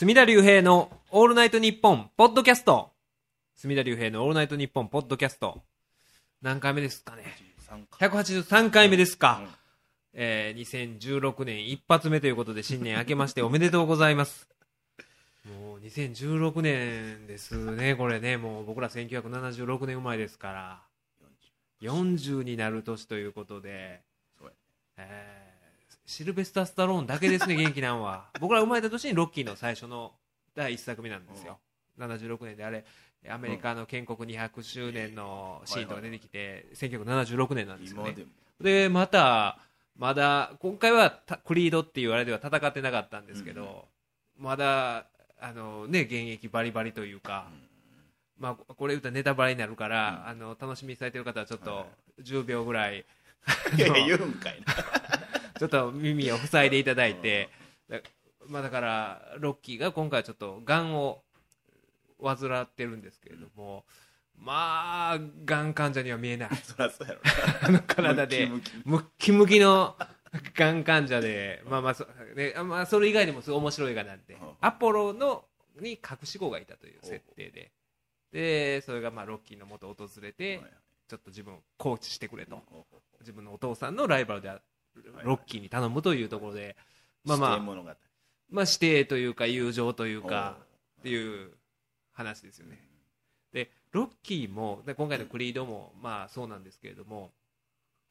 隅田隆平のオールナイトニッポンポッドキャスト。隅田隆平のオールナイトニッポンポッドキャスト。何回目ですかね。183回目ですか、えー、2016年一発目ということで新年明けましておめで とうございます。もう2016年ですねこれね。もう僕ら1976年生まれですから。40になる年ということで、えーシルベスター・スタローンだけですね元気なんは。僕ら生まれた年にロッキーの最初の第1作目なんですよ、76年であれアメリカの建国200周年のシーンとか出てきて、1976年なんですよね。でまたまだ今回はクリードっていうあれでは戦ってなかったんですけど、まだあのね現役バリバリというか、まあ、これ言うとネタバレになるから、あの楽しみにされてる方はちょっと10秒ぐらい、いやいや言うんかいなちょっと耳を塞いでいただいて、だまあ、だからロッキーが今回ちょっとがんを患ってるんですけれども、まあがん患者には見えない。そりゃそうやろ あの体でムッキムキのがん患者で、まあまあそ,、ねあまあ、それ以外にもすごい面白い映画なんで、うん。アポロのに隠し子がいたという設定で、でそれがまあロッキーのもとを訪れて、はいちょっと自分をコーチしてくれと、自分のお父さんのライバルであロッキーに頼むというところで、うまあまあまあ、指定というか友情というかっていう話ですよね。でロッキーもで今回のクリードもまあそうなんですけれども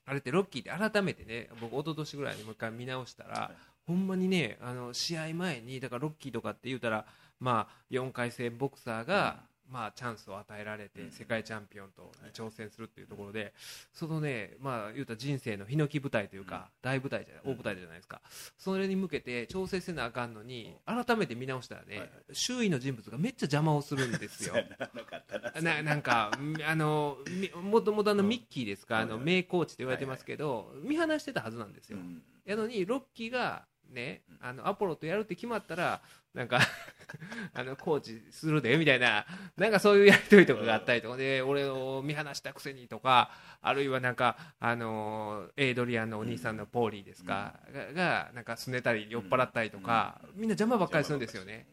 あれってロッキーって改めてね僕一昨年ぐらいにもう一回見直したら、ほんまにねあの試合前にだからロッキーとかって言うたらまあ4回戦ボクサーが、まあチャンスを与えられてうん。世界チャンピオンとに挑戦するっていうところでそのねまあ言うたら人生のヒノキ舞台というか大舞台じゃない大舞台じゃないですか。それに向けて調整せなあかんのに改めて見直したらね周囲の人物がめっちゃ邪魔をするんですよ。なな。んかみあのみもともとあのうん。ミッキーですか、あの名コーチって言われてますけど、見放してたはずなんですよ、うん。やのにロッキーがねうんあのアポロとやるって決まったらなんか あのコーチするでみたいななんかそういうやり取りとかがあったりとかで俺を見放したくせにとかあるいはなんかあのエイドリアンのお兄さんのポーリーですか、ががなんかすねたり酔っ払ったりとか、みんな邪魔ばっかりするんですよね。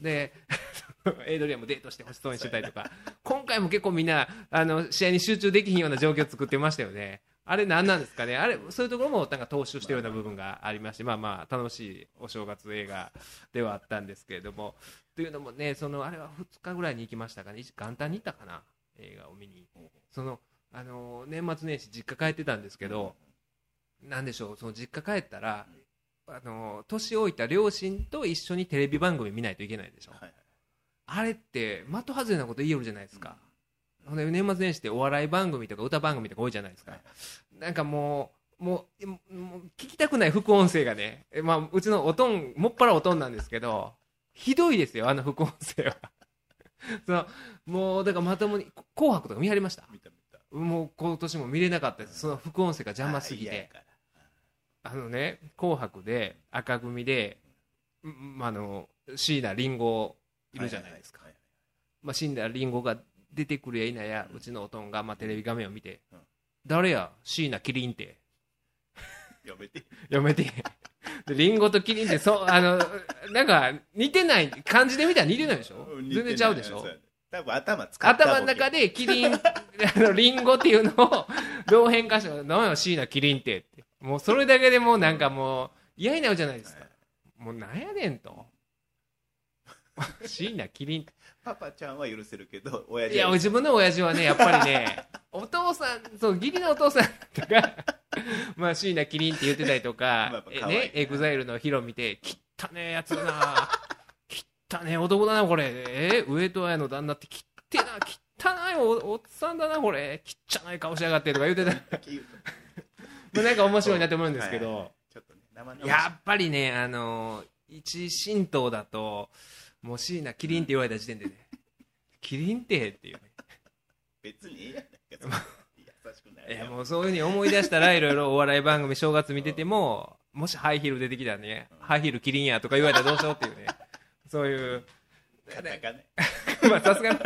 で エイドリアンもデートしてほしそうにしてたりとか今回も結構みんなあの試合に集中できひんような状況を作ってましたよねあれ何なんですかね？あれそういうところもなんか踏襲してるような部分がありましてまあまあ楽しいお正月映画ではあったんですけれども。というのもねそのあれは2日ぐらいに行きましたかね？元旦に行ったかな？映画を見に。そのあの年末年始実家帰ってたんですけど、なんでしょう？その実家帰ったらあの年老いた両親と一緒にテレビ番組見ないといけないでしょ。はいはい。あれって的外れなこと言えるじゃないですか、ほんで年末年始ってお笑い番組とか歌番組とか多いじゃないですか、はいなんかもうもう聞きたくない副音声がね、えまあ、うちのおとんもっぱらおとんなんですけどひどいですよあの副音声は。そのもうだからまともに「紅白」とか見張りました。もう今年も見れなかったです。その副音声が邪魔すぎて。あのね「紅白」で赤組で、んあの椎名林檎いるじゃないですか、ははまあ、が出てくるやいなや、うちのおとんが、まあ、テレビ画面を見て、うん。誰や、椎名キリンって、いやめて。やめて。でリンゴとキリンって、そう、あの、なんか、似てない、漢字で見たら似てないでしょ？うん全然ちゃうでしょ？多分頭使った頭の中でキリン、あの、リンゴっていうのを、どう変化したの何や、椎名キリンってって。もうそれだけでもうなんかもう、嫌になるじゃないですか。もうなんやねんと。椎名キリンって。パパちゃんは許せるけど親父いや、は。自分の親父はね、やっぱりね、お父さん、そう、義理のお父さんとか、まあ、椎名キリンって言ってたりとかね、エグザイルのヒロ見て、汚ねえやつだな、汚ねえ男だな、これ、え上戸彩の旦那って、きってな、汚いおおっさんだな、これ、汚い顔しやがってとか言ってた、まあなんか面白いなと思うんですけど。やっぱりね、あの一神道だと、もう椎名キリンって言われた時点でね、キリンってっていうね。別にええやないか優しくないいやもうそういうふうに思い出したらいろいろお笑い番組正月見ててももしハイヒール出てきたらねハイヒールキリンやとか言われたらどうしようっていうね。そういうカタカナまあさすがに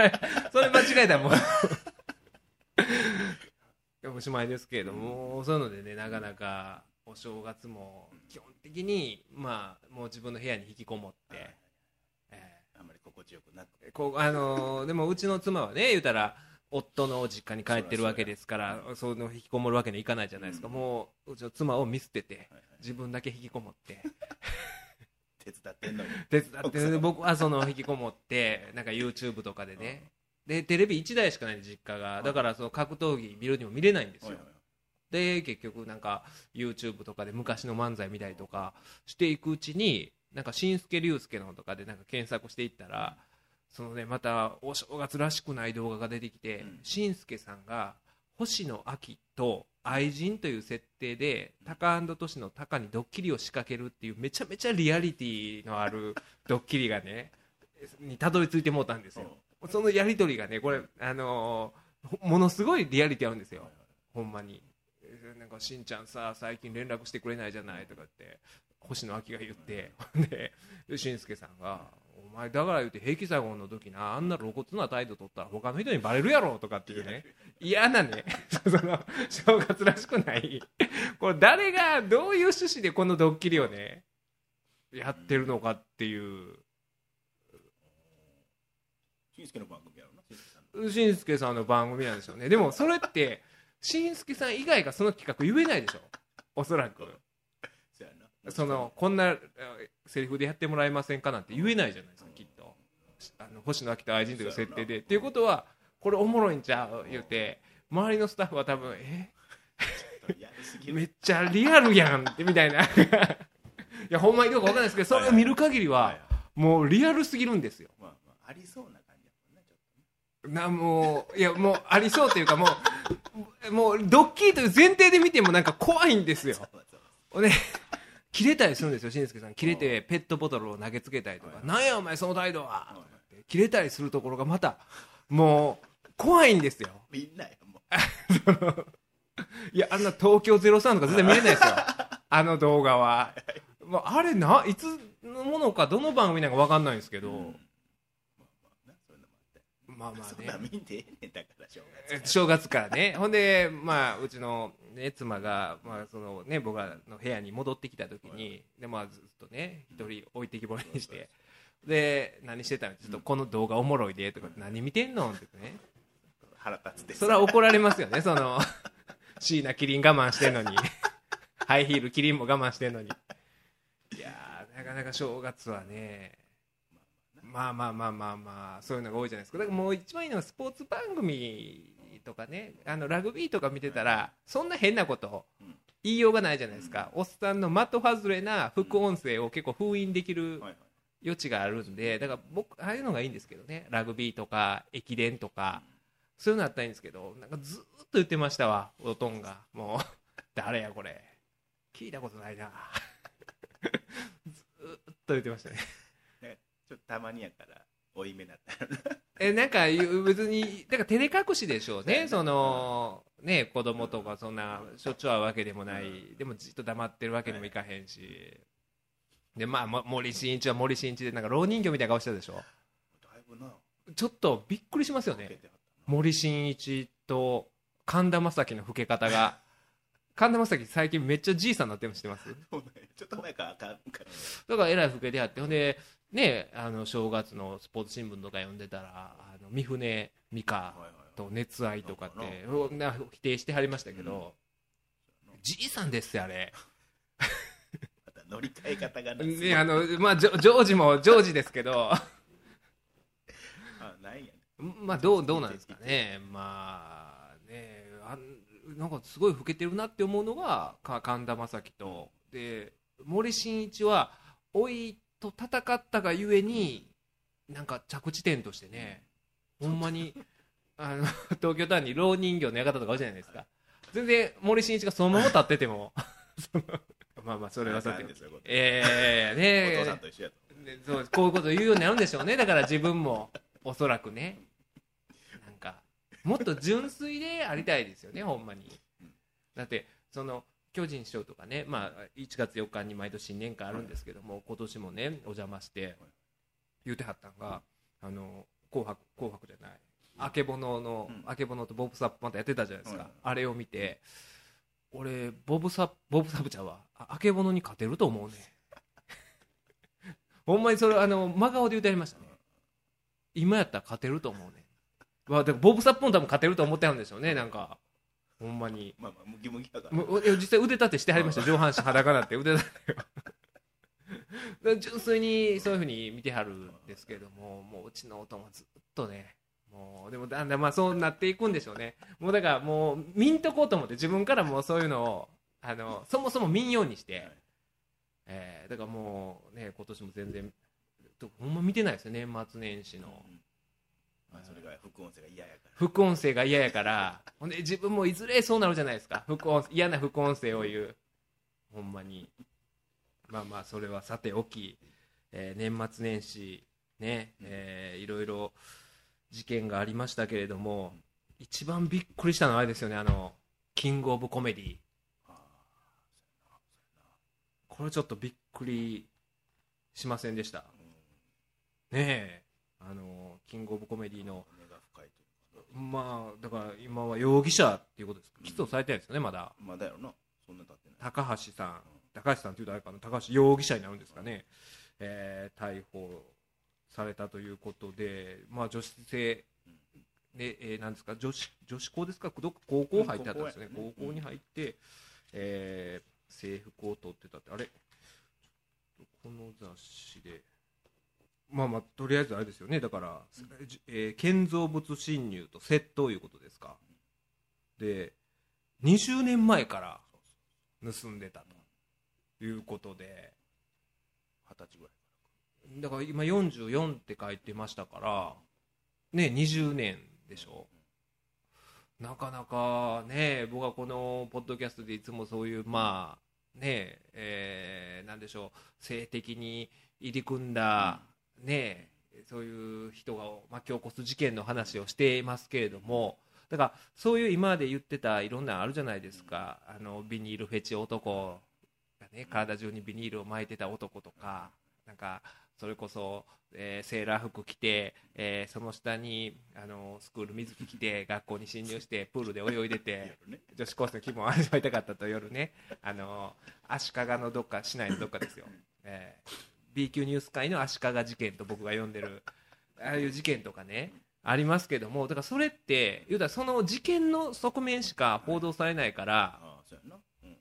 それ間違えたらもうおしまいですけれどもそういうのでねなかなかお正月も基本的にまあもう自分の部屋に引きこもって、えとなくこうあのーでもうちの妻はね言うたら夫の実家に帰ってるわけですからその引きこもるわけにはいかないじゃないですか、うん。もううちの妻を見捨ててはいはい。自分だけ引きこもって。手伝ってんのに。手伝って僕はその引きこもってなんか YouTube とかでね。でテレビ1台しかない実家がだからその格闘技見るにも見れないんですよ。はいはい。で結局なんか YouTube とかで昔の漫才見たりとかしていくうちになんか新助竜介のとかでなんか検索していったらそのねまたお正月らしくない動画が出てきてうん。さんが星野秋と愛人という設定でタカトシのタカにドッキリを仕掛けるっていうめちゃめちゃリアリティのある ドッキリがねにたどり着いてもうたんですよ。そのやり取りがねこれあのーほものすごいリアリティあるんですよ。ほんまに。えーなんかしんちゃんさ最近連絡してくれないじゃないとかって星野秋が言って。ででしんすけさんが「お前だから言って平気左近の時なあんな露骨な態度取ったら他の人にバレるやろ」とかっていうね。嫌なね。その正月らしくない。これ誰がどういう趣旨でこのドッキリをねやってるのかっていう。しんすけの番組やろなしんすけさんの。しんすけさんの番組なんでしょうね。でもそれってしんすけさん以外がその企画言えないでしょ。おそらくそのこんなえセリフでやってもらえませんかなんて言えないじゃないですかきっと。あの星野秋と愛人という設定で。っていうことはこれおもろいんちゃう？言うて周りのスタッフは多分え？めっちゃリアルやんってみたいな。いやほんまにどうかわかんないですけどそれを見る限りはもうリアルすぎるんですよ。まあまあありそうな感じなもういやもうありそうというかもうもうドッキリという前提で見てもなんか怖いんですよ。ね切れたりするんですよしんすけさん。切れてペットボトルを投げつけたりとか「なんやお前その態度は!」って切れたりするところがまたもう怖いんですよ。みんなやもう。いやあんな東京03とか絶対見れないですよ。あの動画は、まあ、あれないつのものかどの番組なんか分かんないんですけど、うん。まあまあね。見んでええねんだから正月正月からね。ほんでまあうちの、ね、妻が、まあそのね、僕らの部屋に戻ってきた時に、でまあ、ずっとね一人置いてきぼりにしてで何してたのちょっとこの動画おもろいでとか何見てんの？ってね。腹立つです。それは怒られますよねその椎名キリン我慢してんのに。ハイヒールキリンも我慢してんのに。いやーなかなか正月はね。まあまあまあまあまあそういうのが多いじゃないですか。だからもう一番いいのはスポーツ番組とかねあのラグビーとか見てたらそんな変なことうん。言いようがないじゃないですか。おっさんの的外れな副音声を結構封印できる余地があるんでだから僕ああいうのがいいんですけどね。ラグビーとか駅伝とかそういうのあったらいいんですけどなんかずーっと言ってましたわおとんが。もう 誰やこれ。聞いたことないな。ずーっと言ってましたね。ちょっとたまにやから多い目だったらえなんか別にだから照れ隠しでしょうね。そのね子供とかそんなしょっちゅう会うわけでもない。でもじっと黙ってるわけにもいかへんし。でまあも森進一は森進一でなんか老人形みたいな顔してたでしょ。だいぶな。ちょっとびっくりしますよね。森進一と神田正輝の老け方が。神田正輝最近めっちゃじいさんになってるの知ってますちょっと前からあかんからね。だからえらい老けであって。ほんでねあの正月のスポーツ新聞とか読んでたらあの三船美香と熱愛とかってな否定してはりましたけど、じいさんですよあれ、また乗り換え方がなね、あのまあジョジョージもジョージですけど。あないやね。まあどうどうなんですかね。まあねあんなんかすごい老けてるなって思うのがか神田正輝と。で森進一は老いと戦ったがゆえになんか着地点としてねほんまにあの 東京タワーに老人形の館とかあるじゃないですか。全然森進一がそのまま立ってても。まあまあそれはさて。ええねお父さんと一緒やと。でそうこういうこと言うようになるんでしょうね。だから自分もおそらくね。なんかもっと純粋でありたいですよねほんまに。だってその巨人師匠とかね、まあ、1月4日に毎年新年会あるんですけども、今年もねお邪魔して言うてはったんが「あの紅白紅白じゃないあけぼのの、うん。あけぼのとボブサップまたやってたじゃないですか、はい。あれを見て俺ボブサップボブサップちゃんはああけぼのに勝てると思うね。ほんまにそれあの真顔で言うてありましたね。今やったら勝てると思うね。わだからボブ・サップも多分勝てると思ってはるんでしょうねなんかほんまに。まあまあムキムキやから。もういや実際腕立てしてはりました。上半身裸なって腕立てを。だから純粋にそういうふうに見てはるんですけどももううちの音もずっとねもうでもだんだんまあそうなっていくんでしょうね。もうだからもう見んとこうと思って自分からもうそういうのをあのそもそも見んようにして、えーだからもうね今年も全然とほんま見てないですよ。年末年始の。うんまあそれが副音声が嫌やから。副音声が嫌やからほんで自分もいずれそうなるじゃないですか。副音嫌な副音声を言う。ほんまに。まあまあそれはさておき、えー年末年始ね、えーいろいろ事件がありましたけれども一番びっくりしたのはあれですよねあのキングオブコメディあこれちょっとびっくりしませんでした。ねえあのキングオブコメディの根が深いというか。まあだから今は容疑者っていうことです。起訴されてないですよねまだ。まあだよな。そんな経ってない。高橋さん。高橋さんというとあれかな。高橋容疑者になるんですかね、えー逮捕されたということで、まあ、女子生、でえーなんですか女子女子校ですか？どっか高校入ってあったんですよね、うん。高校に入って、えー制服を取ってたって。あれ？この雑誌でまあまあとりあえずあれですよね。だから、えー建造物侵入と窃盗いうことですか。で20年前から盗んでたということで二十歳ぐらいだから今44って書いてましたからね20年でしょ。なかなかね僕はこのポッドキャストでいつもそういうまあねえーなんでしょう性的に入り組んだねそういう人が巻き起こす事件の話をしていますけれどもだからそういう今まで言ってたいろんなのあるじゃないですか。あのビニールフェチ男がね体中にビニールを巻いてた男とかなんかそれこそ、えーセーラー服着て、えーその下にあのスクール水着着て学校に侵入してプールで泳いでて 女子高生の気分を味わいたかったと夜ね。あの足利のどっか市内のどっかですよ、えー B 級ニュース界の足利事件と僕が呼んでる ああいう事件とかねありますけどもだからそれって言うたらその事件の側面しか報道されないから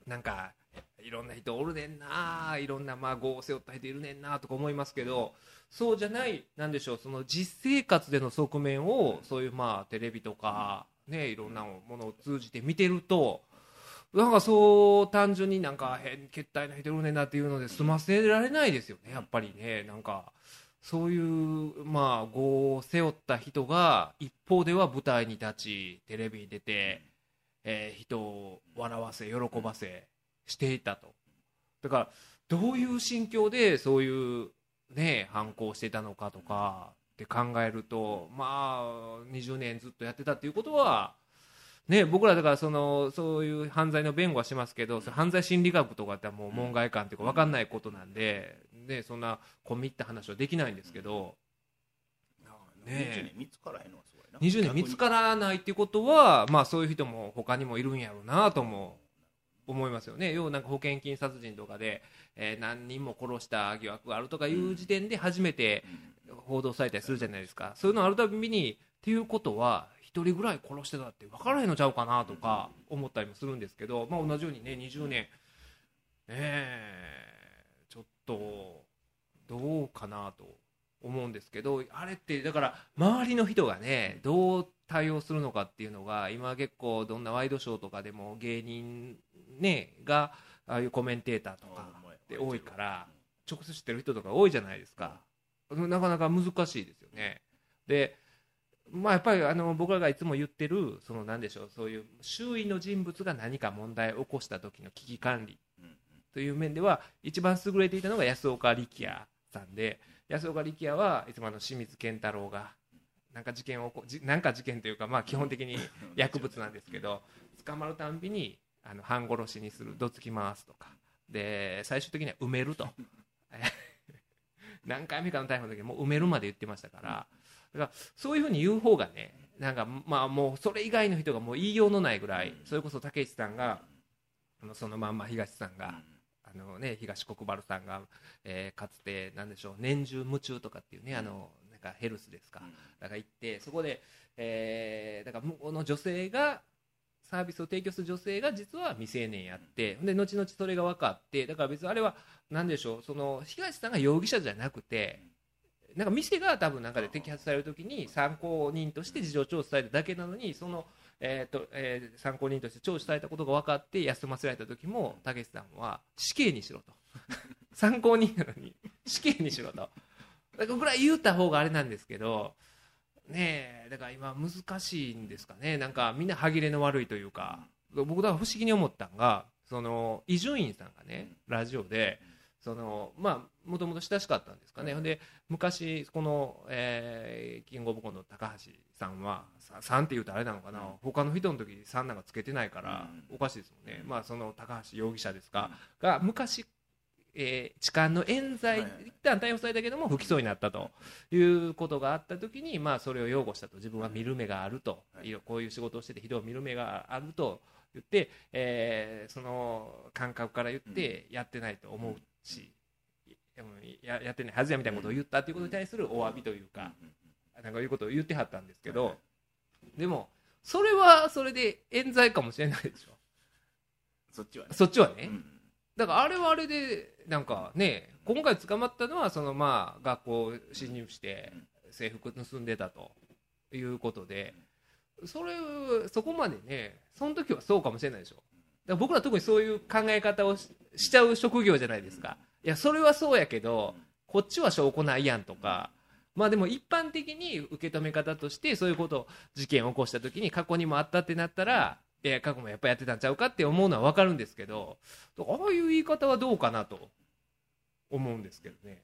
な。ん。かいろんな人おるねんないろんなまあ業を背負った人いるねんなとか思いますけどそうじゃないなんでしょうその実生活での側面をそういうまあテレビとかねいろんなものを通じて見てるとなんかそう単純になんか変決体の人いるねんなっていうので済ませられないですよねやっぱりね。なんかそういうまあ業を背負った人が一方では舞台に立ちテレビに出て、えー人を笑わせ喜ばせしていたと。だからどういう心境でそういうね反抗してたのかとかって考えるとまあ20年ずっとやってたっていうことはね、僕らだからそのそういう犯罪の弁護はしますけど犯罪心理学とかってもう門外観っていうか分かんないことなんで、ね、そんな込み入った話はできないんですけど、ね20年見つからへんのはすごいな。20年見つからないっていうことは、まあ、そういう人も他にもいるんやろうなとも思いますよね。要はなんか保険金殺人とかで、えー何人も殺した疑惑があるとかいう時点で初めて報道されたりするじゃないですか。そういうのあるたびにっていうことは1人ぐらい殺してたって分からへんのちゃうかなとか思ったりもするんですけど、まあ、同じようにね20年。え。ーちょっとどうかなと思うんですけどあれってだから周りの人がねどう対応するのかっていうのが今結構どんなワイドショーとかでも芸人ねがああいうコメンテーターとか多いから直接知ってる人とか多いじゃないですか。なかなか難しいですよね。でまあやっぱりあの僕らがいつも言ってるそのなんでしょうそういう周囲の人物が何か問題を起こした時の危機管理という面では一番優れていたのが安岡力也さんで安岡力也はいつもあの清水健太郎がなんか事件をこなんか事件というかまあ基本的に薬物なんですけど捕まるたんびにあの半殺しにするどつき回すとかで最終的には埋めると。何回目かの逮捕の時もう埋めるまで言ってましたからだからそういうふうに言う方がねなんかまあもうそれ以外の人がもう言いようのないぐらいそれこそ武市さんがそのまんま東さんがあのね、東国原さんが、えーかつてなんでしょう年中夢中とかっていうね、あのかヘルスですか、うん。だから行ってそこで、えーだから向こうの女性がサービスを提供する女性が実は未成年やってで後々それが分かってだから別にあれは何でしょうその東さんが容疑者じゃなくてなんか店が多分なんかで摘発されるときに参考人として事情聴取されただけなのにその、えーとえー参考人として聴取されたことが分かって休ませられた時もたけしさんは死刑にしろと。参考人なのに死刑にしろと。だからぐらい言うた方があれなんですけどねえだから今難しいんですかね。なんかみんな歯切れの悪いというか。僕だから不思議に思ったんがその伊集院さんがねラジオでそのまあもともと親しかったんですかね、ほんで昔この、えーキングオブコントの高橋さんはさ3って言うとあれなのかな、うん。他の人の時3なんかつけてないからうん。おかしいですもんね、うん。まあその高橋容疑者ですか、が昔、えー痴漢の冤罪、はいはい一旦逮捕されたけども不起訴になったということがあった時に、まあ、それを擁護したと。自分は見る目があると、はい。こういう仕事をしてて人を見る目があると言って、えーその感覚から言ってやってないと思うし、うんややってないはずやみたいなことを言ったということに対するお詫びというか、なんかいうことを言ってはったんですけど、でもそれはそれで冤罪かもしれないでしょ。そっちはね。そっちはね、うんだからあれはあれでなんかね今回捕まったのはそのまあ学校侵入して制服盗んでたということでそれそこまでねその時はそうかもしれないでしょら僕ら特にそういう考え方をししちゃう職業じゃないですか。いやそれはそうやけどこっちは証拠ないやんとか。まあでも一般的に受け止め方としてそういうこと事件を起こした時に過去にもあったってなったらいや過去もやっぱやってたんちゃうかって思うのは分かるんですけどああいう言い方はどうかなと思うんですけどね。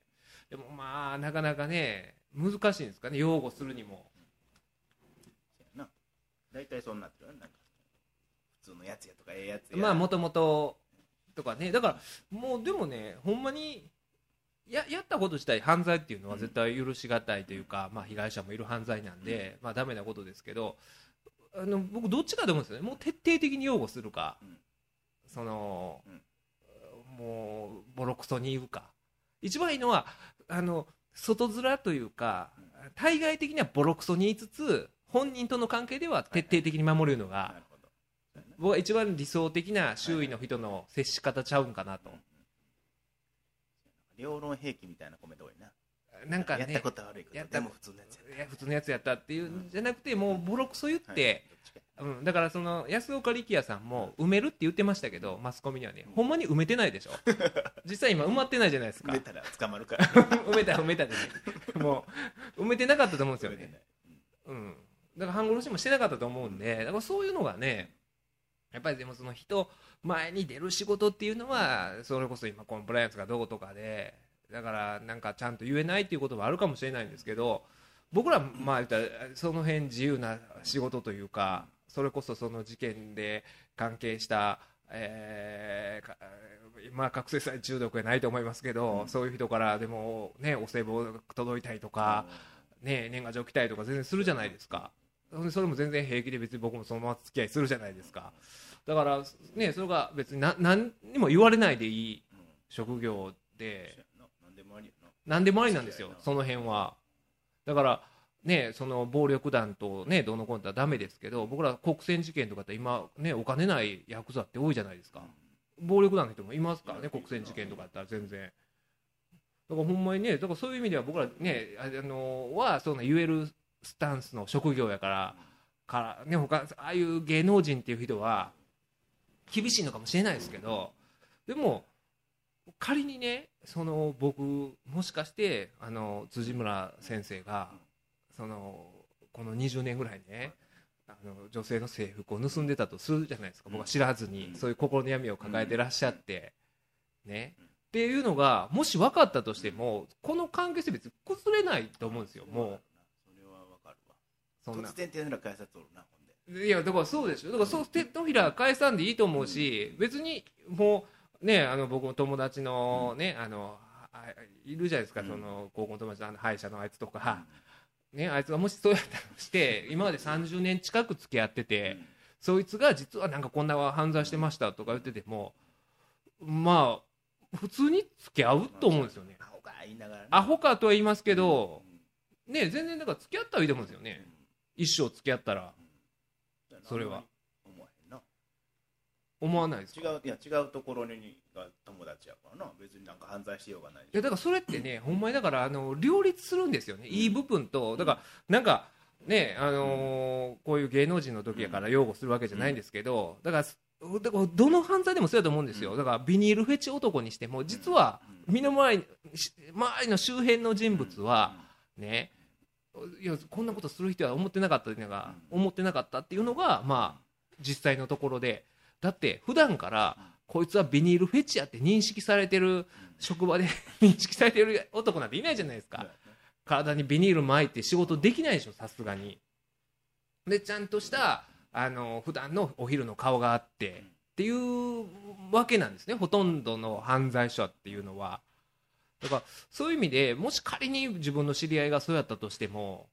でもまあなかなかね難しいんですかね。擁護するにも。大体そうなってるよなんか。普通のやつやとかええやつや。まあもともととかね。だからもうでもねほんまにややったこと自体犯罪っていうのは絶対許しがたいというか、まあ、被害者もいる犯罪なんで、まあダメなことですけどあの僕どっちかと思うんですよね。もう徹底的に擁護するか、うん。その、うん。もうボロクソに言うか。一番いいのはあの外面というか対外的にはボロクソに言いつつ本人との関係では徹底的に守るのが、僕は一番理想的な周囲の人の接し方ちゃうんかなと、両論兵器みたいなコメント多いな。なんかねやったこと悪いけやったどでも普通のやつやいや普通のやつやったっていうんじゃなくてもうボロクソ言っはい。て、どっちかうん、だからその安岡力也さんも埋めるって言ってましたけどマスコミにはねほんまに埋めてないでしょ。実際今埋まってないじゃないですか。埋めたら捕まるから 埋めた埋めたでね。もう埋めてなかったと思うんですよね。うん、だから半殺しもしてなかったと思うんでだからそういうのがねやっぱりでもその人前に出る仕事っていうのはそれこそ今コンプライアンスがどうとかでだからなんかちゃんと言えないっていうこともあるかもしれないんですけど僕らまあその辺自由な仕事というかそれこそその事件で関係した、えーまあ覚醒剤中毒はないと思いますけど、そういう人からでもねお歳暮が届いたりとか、ね、年賀状来たりとか全然するじゃないですか。それも全然平気で別に僕もそのまま付き合いするじゃないですか。だからねそれが別にな何にも言われないでいいうん職業で。やななんでもありやな何でもありなんですよ。その辺は。だからねその暴力団とねどうのこうのってダメですけど僕ら国選事件とかって今ねお金ないヤクザって多いじゃないですか。暴力団の人もいますからね国選事件とかだったら全然。だからほんまにねだからそういう意味では僕らねああのはそんな言えるスタンスの職業やからからね他ああいう芸能人っていう人は厳しいのかもしれないですけどでも仮にねその僕もしかしてあの辻村先生がそのこの20年ぐらいねあの女性の制服を盗んでたとするじゃないですか。僕は知らずにそういう心の闇を抱えてらっしゃってね。っていうのがもし分かったとしてもこの関係性別に崩れないと思うんですよ。もそれはわかるわうそんな突然手の裏返さとるなほんで。いやだからそうでしょだからそう手のひら返さんでいいと思うし別にもうねあの僕の友達のねあのあいるじゃないですか、うん。その高校の友達のあの歯医者のあいつとか、ね、あいつがもしそうやったとして今まで30年近く付き合ってて、そいつが実はなんかこんな犯罪してましたとか言っててもまあ普通に付き合うと思うんですよね。アホか言いながらね。アホかとは言いますけどね全然だから付き合ったらいいと思うんですよね、一生付き合ったらそれは。思わへんな。思わないです違かういや違うところにが友達やからな。別になんか犯罪しようがないし。いやだからそれってね、ほんまにだからあの両立するんですよね、いい部分と、だからなんかね、あのーこういう芸能人の時やから擁護するわけじゃないんですけど、だから、だからどの犯罪でもそうやと思うんですよ、だからビニールフェチ男にしても、実は身の回りし周りの周辺の人物は、ね、いやこんなことする人は思ってなかったっていうのが、思ってなかったっていうのが、まあ、実際のところで、だって普段から、こいつはビニールフェチやって認識されてる職場で 認識されてる男なんていないじゃないですか。体にビニール巻いて仕事できないでしょさすがに。でちゃんとしたあの普段のお昼の顔があってっていうわけなんですね。ほとんどの犯罪者っていうのはだからそういう意味でもし仮に自分の知り合いがそうやったとしても、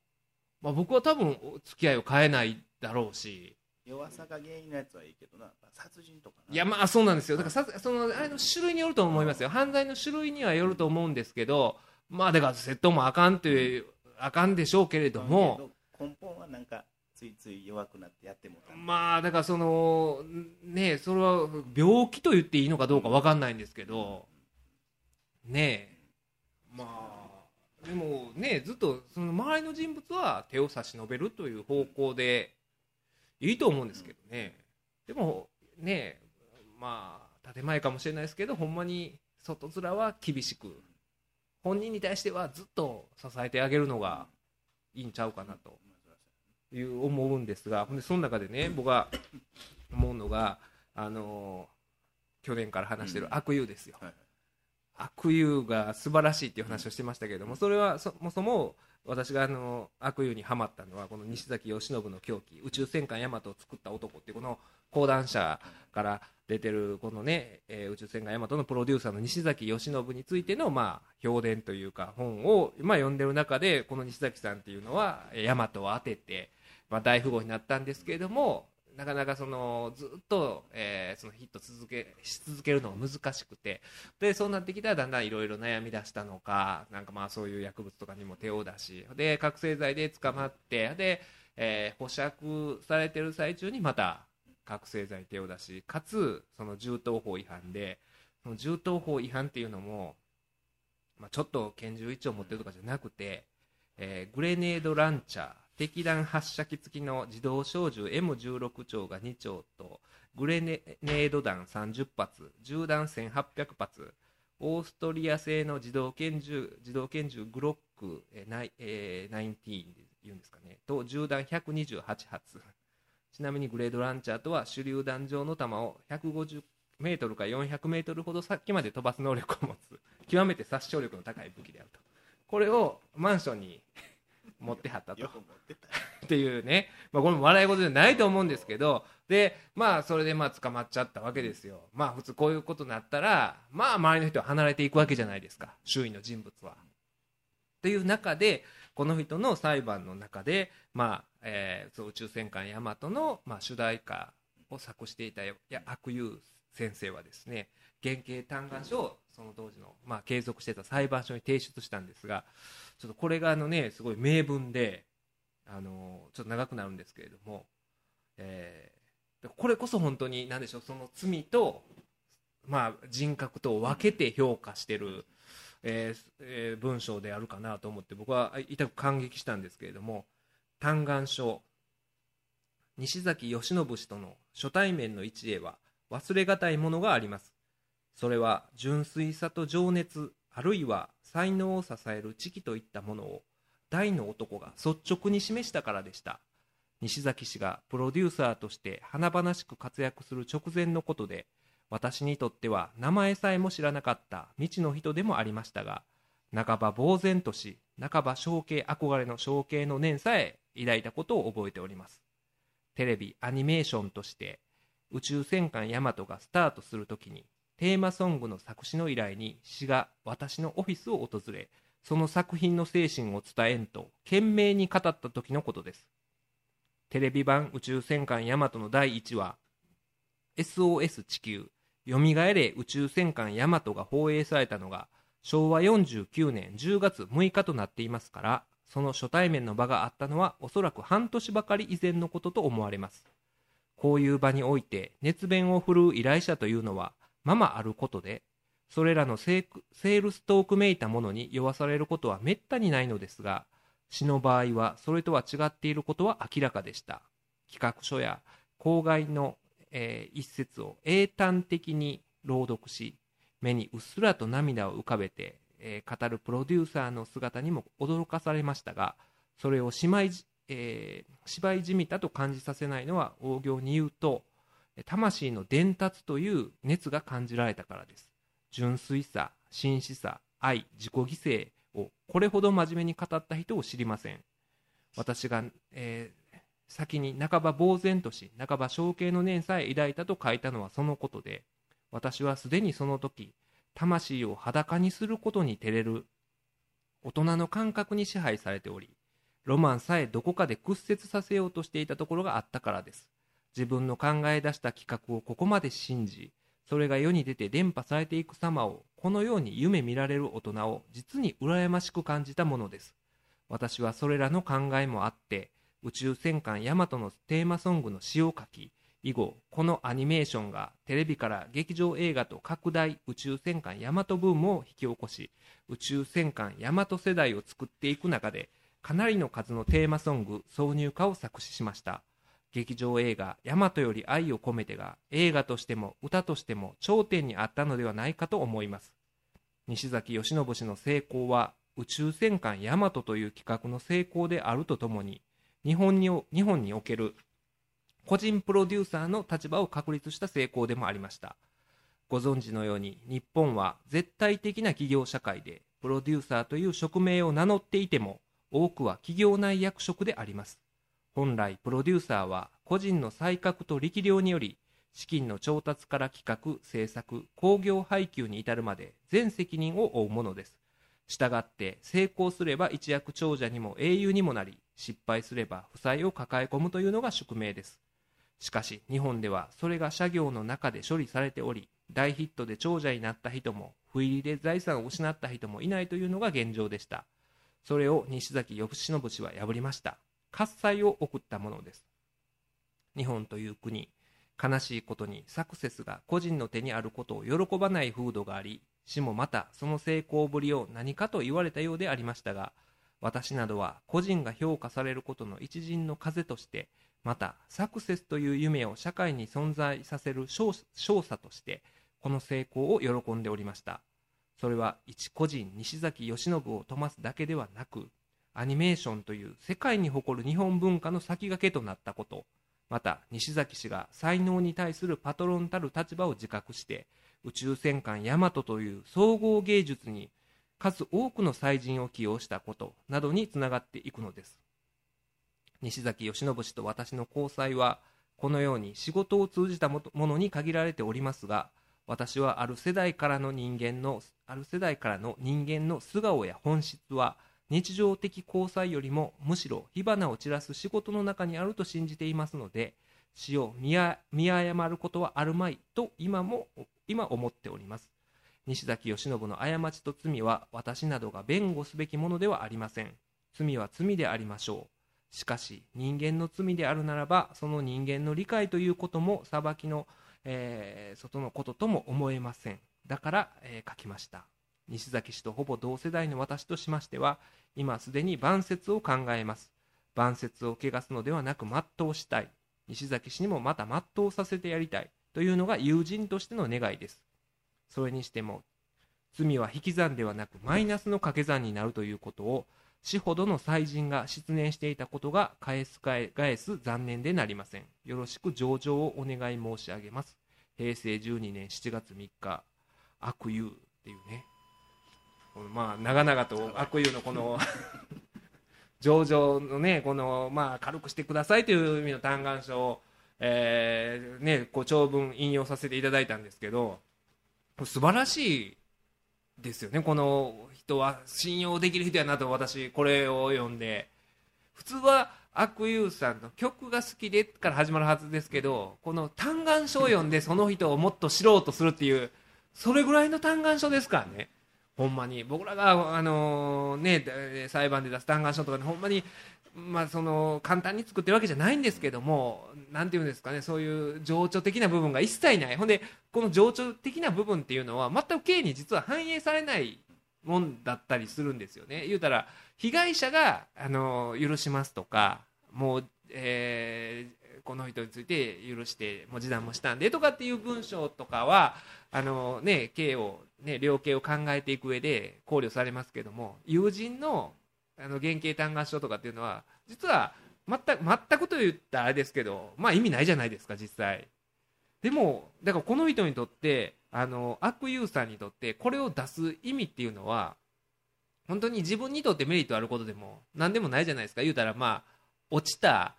まあ、僕は多分付き合いを変えないだろうし。弱さが原因のやつはいいけどな。殺人とかな。いやまあそうなんですよ。だからさそのあれの種類によると思いますよ。犯罪の種類にはよると思うんですけどまあだから窃盗もあかんというあかんでしょうけれども。根本はなんかついつい弱くなってやってもまあだからそのねそれは病気と言っていいのかどうかわかんないんですけど。ねえまあでもねずっとその周りの人物は手を差し伸べるという方向でいいと思うんですけどね。でもねまあ建前かもしれないですけどほんまに外面は厳しく本人に対してはずっと支えてあげるのがいいんちゃうかなという思うんですが。ほんでその中でね僕が思うのがあの去年から話してる悪友ですよ、はい悪友が素晴らしいっていう話をしてましたけれどもそれはそもそも私があの悪友にはまったのはこの西崎義信の狂気宇宙戦艦ヤマトを作った男っていうこの講談社から出てるこのね、えー宇宙戦艦ヤマトのプロデューサーの西崎義信についてのまあ評伝というか本をまあ読んでる中でこの西崎さんっていうのはヤマトを当ててまあ大富豪になったんですけれどもなかなかそのずっと、えーそのヒット続けし続けるのが難しくてでそうなってきたらだんだんいろいろ悩み出したのかなんかまあそういう薬物とかにも手を出しで覚醒剤で捕まってで、えー保釈されてる最中にまた覚醒剤に手を出しかつその銃刀法違反でその銃刀法違反っていうのも、まあ、ちょっと拳銃一丁持ってるとかじゃなくて、えーグレネードランチャー敵弾発射機付きの自動小銃 M16 丁が2丁とグレネード弾30発銃弾1800発オーストリア製の自動拳銃自動拳銃グロック、えーナイえー、19で言うんですかね。と銃弾128発。ちなみにグレードランチャーとは手榴弾状の弾を150メートルから400メートルほど先まで飛ばす能力を持つ極めて殺傷力の高い武器であると。これをマンションに持ってはったと。ってたっていうね、まあ、これも笑い事じゃないと思うんですけど。でまあそれでまあ捕まっちゃったわけですよ。まあ普通こういうことになったらまあ周りの人は離れていくわけじゃないですか。周囲の人物は。っていう中でこの人の裁判の中で、まあえー宇宙戦艦ヤマトの、まあ、主題歌を作していたや悪友先生はですね原型嘆願書をその当時の、まあ、継続してた裁判所に提出したんですがちょっとこれがあのねすごい名文であのちょっと長くなるんですけれども、えーこれこそ本当に何でしょうその罪と、まあ、人格と分けて評価してる、えーえー文章であるかなと思って僕は痛く感激したんですけれども嘆願書西崎義信氏との初対面の一例は忘れがたいものがあります。それは純粋さと情熱あるいは才能を支える知気といったものを大の男が率直に示したからでした。西崎氏がプロデューサーとして華々しく活躍する直前のことで私にとっては名前さえも知らなかった未知の人でもありましたが半ば呆然とし半ば象形憧れの象形の念さえ抱いたことを覚えております。テレビアニメーションとして宇宙戦艦ヤマトがスタートするときにテーマソングの作詞の依頼に詩が私のオフィスを訪れその作品の精神を伝えんと懸命に語った時のことです。テレビ版宇宙戦艦ヤマトの第1話 SOS 地球よみがえれ宇宙戦艦ヤマトが放映されたのが昭和49年10月6日となっていますからその初対面の場があったのはおそらく半年ばかり以前のことと思われます。こういう場において熱弁を振るう依頼者というのはままあることでそれらのセールストークめいたものに酔わされることはめったにないのですが詩の場合はそれとは違っていることは明らかでした。企画書や郊外の、えー、一節を英単的に朗読し目にうっすらと涙を浮かべて、えー、語るプロデューサーの姿にも驚かされましたがそれを芝居,、えー、芝居じみたと感じさせないのは大行に言うと魂の伝達という熱が感じられたからです。純粋さ真摯さ愛自己犠牲をこれほど真面目に語った人を知りません。私が、えー、先に半ば呆然とし半ば象形の念さえ抱いたと書いたのはそのことで私はすでにその時魂を裸にすることに照れる大人の感覚に支配されておりロマンさえどこかで屈折させようとしていたところがあったからです。自分の考え出した企画をここまで信じそれが世に出て伝播されていく様をこのように夢見られる大人を実に羨ましく感じたものです。私はそれらの考えもあって宇宙戦艦ヤマトのテーマソングの詩を書き以後このアニメーションがテレビから劇場映画と拡大宇宙戦艦ヤマトブームを引き起こし宇宙戦艦ヤマト世代を作っていく中でかなりの数のテーマソング挿入歌を作詞しました。劇場映画「ヤマトより愛を込めて」が映画としても歌としても頂点にあったのではないかと思います。西崎義信氏の成功は宇宙戦艦ヤマトという企画の成功であるとともに日本に日本における個人プロデューサーの立場を確立した成功でもありました。ご存知のように日本は絶対的な企業社会でプロデューサーという職名を名乗っていても多くは企業内役職であります。本来プロデューサーは個人の才覚と力量により資金の調達から企画制作工業配給に至るまで全責任を負うものです。したがって成功すれば一躍長者にも英雄にもなり失敗すれば負債を抱え込むというのが宿命です。しかし日本ではそれが社業の中で処理されており大ヒットで長者になった人も不入りで財産を失った人もいないというのが現状でした。それを西崎義信氏は破りました。喝采を送ったものです。日本という国悲しいことにサクセスが個人の手にあることを喜ばない風土があり死もまたその成功ぶりを何かと言われたようでありましたが私などは個人が評価されることの一陣の風としてまたサクセスという夢を社会に存在させる勝査としてこの成功を喜んでおりました。それは一個人西崎義信を飛ますだけではなくアニメーションという世界に誇る日本文化の先駆けとなったこと。また西崎氏が才能に対するパトロンたる立場を自覚して宇宙戦艦ヤマトという総合芸術に数多くの才人を起用したことなどにつながっていくのです。西崎義信氏と私の交際はこのように仕事を通じたものに限られておりますが私はある世代からの人間のある世代からの人間の素顔や本質は日常的交際よりもむしろ火花を散らす仕事の中にあると信じていますので死を見誤ることはあるまいと今も今思っております。西崎義信の過ちと罪は私などが弁護すべきものではありません。罪は罪でありましょう。しかし人間の罪であるならばその人間の理解ということも裁きの、えー、外のこととも思えません。だから、えー、書きました。西崎氏とほぼ同世代の私としましては今すでに晩節を考えます。晩節を汚すのではなく全うしたい。西崎氏にもまた全うさせてやりたい。というのが友人としての願いです。それにしても罪は引き算ではなくマイナスの掛け算になるということを死ほどの祭人が失念していたことが返す返す残念でなりません。よろしく上場をお願い申し上げます。平成12年7月3日、悪友っていうね、まあ、長々と悪友のこの 上場のね、この、まあ、軽くしてくださいという意味の嘆願書を、えー、ね、こう長文引用させていただいたんですけど、素晴らしいですよね、この人は信用できる人やなと私これを読んで。普通は悪友さんの曲が好きでから始まるはずですけどこの嘆願書を読んでその人をもっと知ろうとするっていうそれぐらいの嘆願書ですからね。ほんまに。僕らが、あのね、裁判で出す嘆願書とかねほんまに、まあ、その簡単に作ってるわけじゃないんですけどもなんていうんですかねそういう情緒的な部分が一切ない。ほんでこの情緒的な部分っていうのは全く刑に実は反映されないもんだったりするんですよね。言うたら被害者が、あの許しますとかもう、えー、この人について許してもう示談もしたんでとかっていう文章とかはあの、ね、刑を、ね、量刑を考えていく上で考慮されますけども友人のあの原型嘆願書とかっていうのは実は全く全くと言ったらあれですけどまあ意味ないじゃないですか実際。でもだからこの人にとってあの悪ユーザーにとってこれを出す意味っていうのは本当に自分にとってメリットあることでも何でもないじゃないですか。言うたらまあ落ちた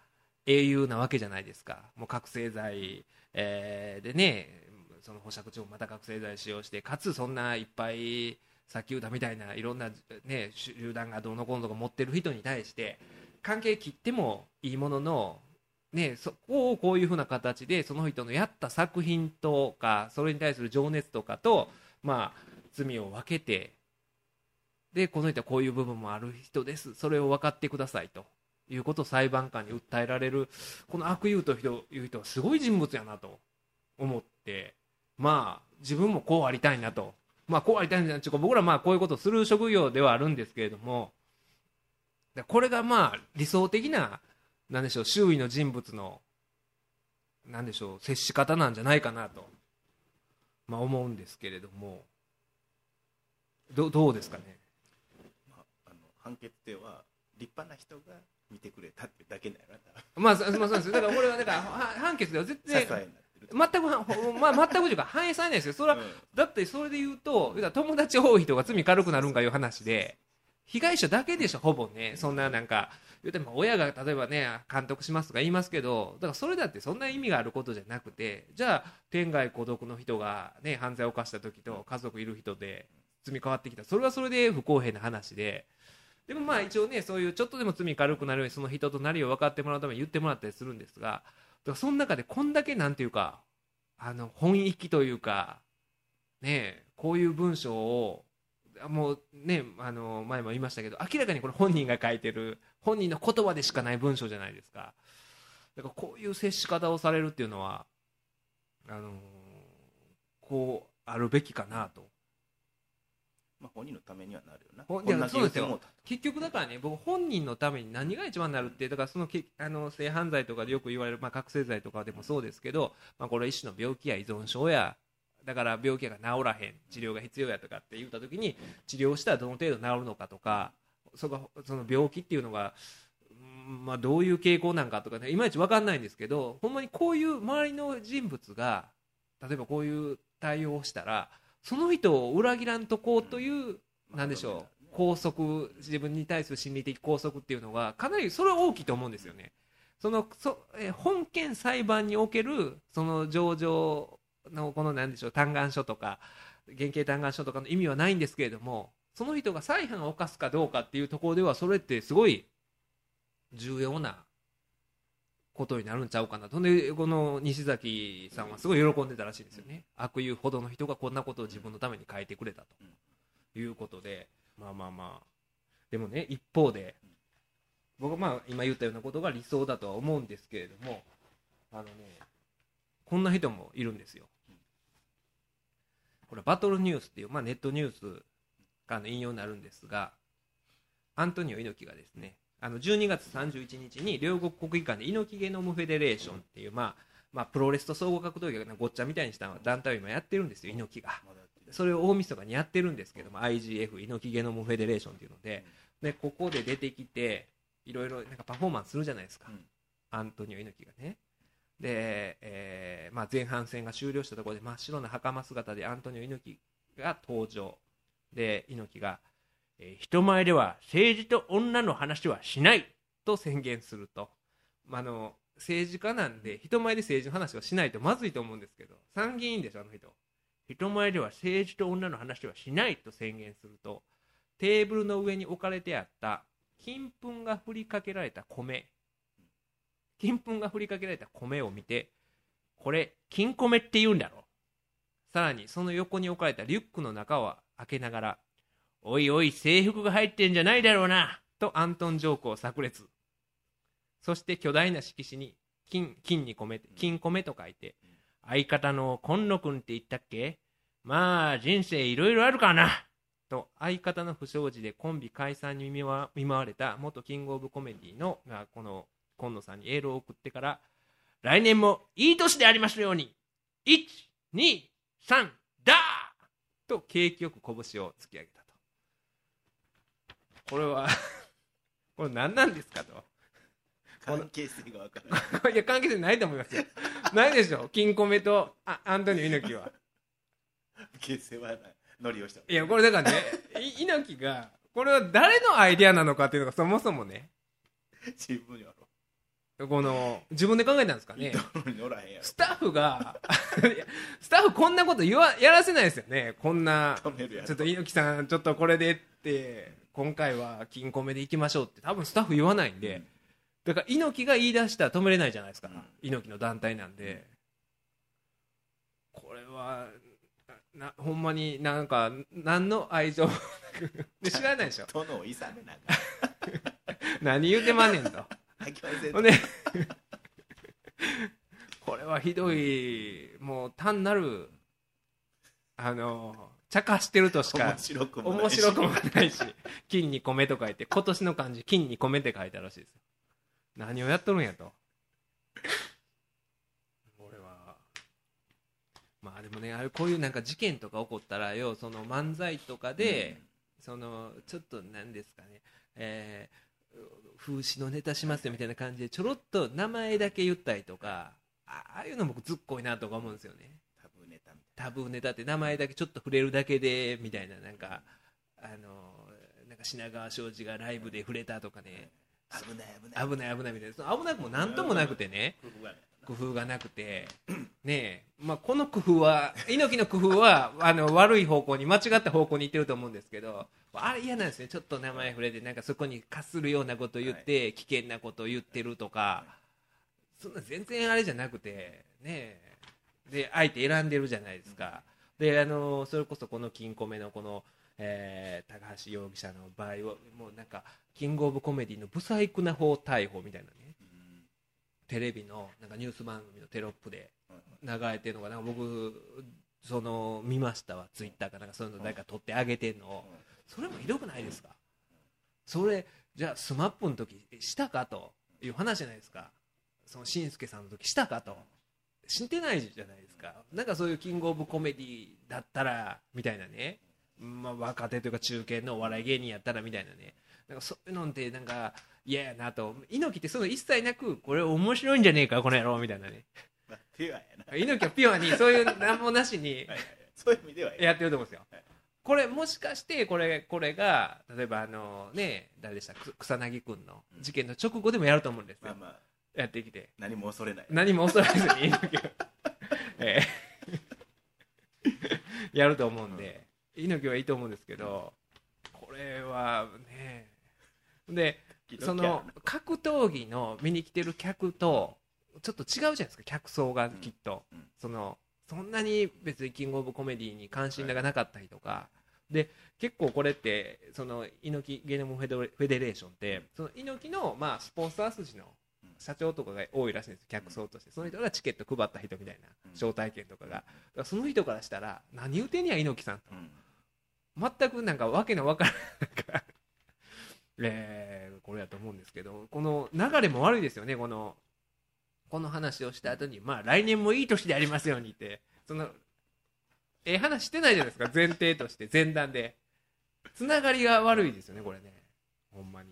英雄なわけじゃないですか。もう覚醒剤、えー、でねその保釈中もまた覚醒剤使用してかつそんないっぱいさっき言ったみたいないろんな、ね、集団がどうのこうのとか持ってる人に対して関係切ってもいいものの、ね、そこをこういうふうな形でその人のやった作品とかそれに対する情熱とかと、まあ、罪を分けてでこの人はこういう部分もある人です。それを分かってくださいと。いうことを裁判官に訴えられるこの悪友という人はすごい人物やなと思ってまあ自分もこうありたいなと。まあ、こうありたいんじゃない僕らまあこういうことをする職業ではあるんですけれどもこれがまあ理想的ななんでしょう周囲の人物のなんでしょう接し方なんじゃないかなと、まあ、思うんですけれどもどどうですかね、まあ、あの判決では立派な人が見てくれたってだけだよな。まあ、まあ、そうですだから俺はだから判決では絶対全く、まあ、全くというか反映されないですよ。それは、うん、だってそれで言うと友達多い人が罪軽くなるんかいう話で被害者だけでしょほぼね。そんななんか言うても親が例えばね監督しますとか言いますけどだからそれだってそんな意味があることじゃなくてじゃあ天涯孤独の人が、ね、犯罪を犯した時と家族いる人で罪変わってきた。それはそれで不公平な話で。でもまあ一応ねそういうちょっとでも罪軽くなるようにその人となりを分かってもらうために言ってもらったりするんですがその中でこんだけなんていうかあの本意気というかねこういう文章をもうねあの前も言いましたけど明らかにこれ本人が書いてる本人の言葉でしかない文章じゃないですか。だからこういう接し方をされるっていうのはあのこうあるべきかなと。まあ、本人のためにはなるよな。そうですよ。結局だからね、僕、本人のために何が一番になるって、だからそのけあの性犯罪とかでよく言われる、まあ、覚醒剤とかでもそうですけど、まあ、これ一種の病気や依存症や、だから病気が治らへん、治療が必要やとかって言ったときに、治療したらどの程度治るのかとか、そのその病気っていうのが、まあ、どういう傾向なんかとかね、いまいち分かんないんですけど、ほんまにこういう周りの人物が、例えばこういう対応をしたら、その人を裏切らんとこうという、なんでしょう、拘束、自分に対する心理的拘束っていうのが、かなりそれは大きいと思うんですよね。そのそえ本件裁判におけるその上場のこのなんでしょう嘆願書とか原型嘆願書とかの意味はないんですけれどもその人が再犯を犯すかどうかっていうところではそれってすごい重要なことになるんちゃうかなと。でこの西崎さんはすごい喜んでたらしいんですよね、うん、悪友ほどの人がこんなことを自分のために変えてくれたと。いうことで、まあまあまあ。でもね一方で僕はまあ今言ったようなことが理想だとは思うんですけれどもあのねこんな人もいるんですよ。これバトルニュースっていう、まあ、ネットニュースからの引用になるんですがアントニオ猪木がですねあの12月31日に両国国技館で猪木ゲノムフェデレーションっていう、まあまあ、プロレスと総合格闘技がごっちゃみたいにした団体を今やってるんですよ、猪木が。それを大晦日にやってるんですけども IGF 猪木ゲノムフェデレーションっていうのででここで出てきていろいろなんかパフォーマンスするじゃないですか、アントニオ猪木がね。で、えーまあ、前半戦が終了したところで真っ白な袴姿でアントニオ猪木が登場で猪木がえー、人前では政治と女の話はしない。と宣言すると、まあの政治家なんで人前で政治の話はしないと。まずいと思うんですけど。参議院でしょあの人。人前では政治と女の話はしないと宣言すると。テーブルの上に置かれてあった金粉が振りかけられた米。金粉が振りかけられた米を見てこれ金米って言うんだろさらにその横に置かれたリュックの中を開けながらおいおい制服が入ってんじゃないだろうな。とアントン・ジョークを炸裂。そして巨大な色紙に金金に込めて金込めと書いて相方の今野君って言ったっけ？まあ人生いろいろあるからな。と相方の不祥事でコンビ解散に見舞われた元キングオブコメディのがこの今野さんにエールを送ってから来年もいい年でありますように。123ダー！と景気よく拳を突き上げた。とこれは これ何なんですかと。関係性が分からない。いや関係性ないと思いますよ。ないでしょ。金庫目とあアントニオ猪木は。関係性はノリをした。いやこれだからねい猪木がこれは誰のアイデアなのかっていうのがそもそもね。自分やこの自分で考えたんですかろ。ねスタッフが スタッフこんなこと言わやらせないですよね。こんなちょっと猪木さんちょっとこれでって今回は金庫目でいきましょうって多分スタッフ言わないんで、だから猪木が言い出したら止めれないじゃないですか、うん。猪木の団体なんで、これはなほんまになんか何の愛情 知らないでしょ。殿をいさめなが 何言うてまんねんと。んほんでこれはひどいもう単なるあの茶化してるとしか面白くもない面白くもないし金に米と書いて今年の漢字金に米って書いてあるらしいです。よ何をやっとるんやと。俺はまあでもねあれこういうなんか事件とか起こったらよその漫才とかで、そのちょっとなんですかねえー風刺のネタしますよみたいな感じでちょろっと名前だけ言ったりとかあああいうの僕ずっこいなとか思うんですよねタブーネタって名前だけちょっと触れるだけでみたいななんかあのなんか品川庄司がライブで触れたとかね。危ない危ない。危ない危ないみたいな。その危なくもなんともなくてね。工夫がなくて。ねえ、まあ、この工夫は猪木の工夫はあの悪い方向に間違った方向に行ってると思うんですけどあれ嫌なんですね。ちょっと名前触れてなんかそこにかするようなことを言って、危険なことを言ってるとか。そんな全然あれじゃなくて。ねえで相手選んでるじゃないですか、であのそれこそこの金庫目のこの、えー高橋容疑者の場合はもうなんかキングオブコメディのブサイクな方逮捕みたいなね。うんテレビのなんかニュース番組のテロップではい流れてるのがな。んか僕その見ましたわ。ツイッターかなんかそういうの誰か撮ってあげてんの。をそれもひどくないですか？それじゃあスマップの時したかという話じゃないですか。そのしんすけさんの時したかと知ってないじゃないですか。なんかそういうキングオブコメディだったらみたいなね、まあ、若手というか中堅のお笑い芸人やったらみたいなね。なんかそういうのってなんか嫌やなと。猪木ってそういうの一切なくこれ面白いんじゃねえかこの野郎みたいなね。まあピュアやな。猪木はピュアにそういう何もなしに そういう意味ではや。ってると思うんですよ。はい。これもしかしてこれこれが例えばあのね誰でした？く草薙君の事件の直後でもやると思うんですよ。まあまあやってきて。何も恐れない。何も恐れずに ええ。やると思うんで。猪木はいいと思うんですけどこれはね。でその格闘技の見に来てる客とちょっと違うじゃないですか客層がきっと、うんうん。そのそんなに別にキングオブコメディに関心がなかったりとか、で結構これってその猪木ゲノムフェデレーションってその猪木のまあスポンサー筋の社長とかが多いらしいんです。客層として。その人がチケット配った人みたいなうん。招待券とかが。その人からしたら何言うてんねや猪木さんと。うん。全くなんかわけのわからんなんかえーこれやと思うんですけどこの流れも悪いですよね。このこの話をした後にまあ来年もいい年でありますようにって。そのええ話してないじゃないですか。前提として前段で。つながりが悪いですよねこれね。ほんまに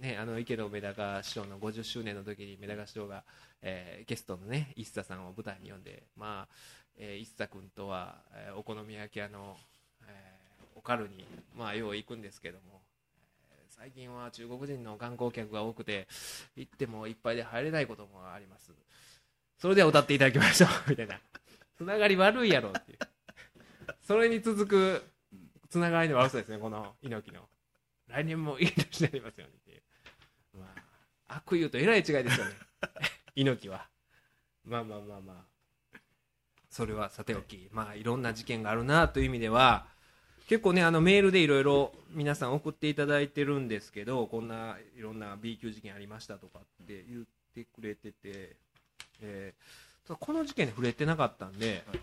ねあの池野メダカ師匠の50周年の時にメダカ師匠が、えーゲストのね一茶さんを舞台に呼んでまあ、えー一茶君とは、えーお好み焼き屋の、えーおかるにまあよう行くんですけども、えー最近は中国人の観光客が多くて行ってもいっぱいで入れないこともあります。それでは歌っていただきましょう みたいな。つながり悪いやろっていう。それに続くつながりの悪さですねこの猪木の。来年もいい年になりますように。っていうまあ悪言うとえらい違いですよね。猪木は。まあまあまあまあ。それはさておき。まあいろんな事件があるなという意味では結構ねあのメールでいろいろ皆さん送っていただいてるんですけどこんないろんな B 級事件ありましたとかって言ってくれてて、えー、この事件に触れてなかったんで、はい、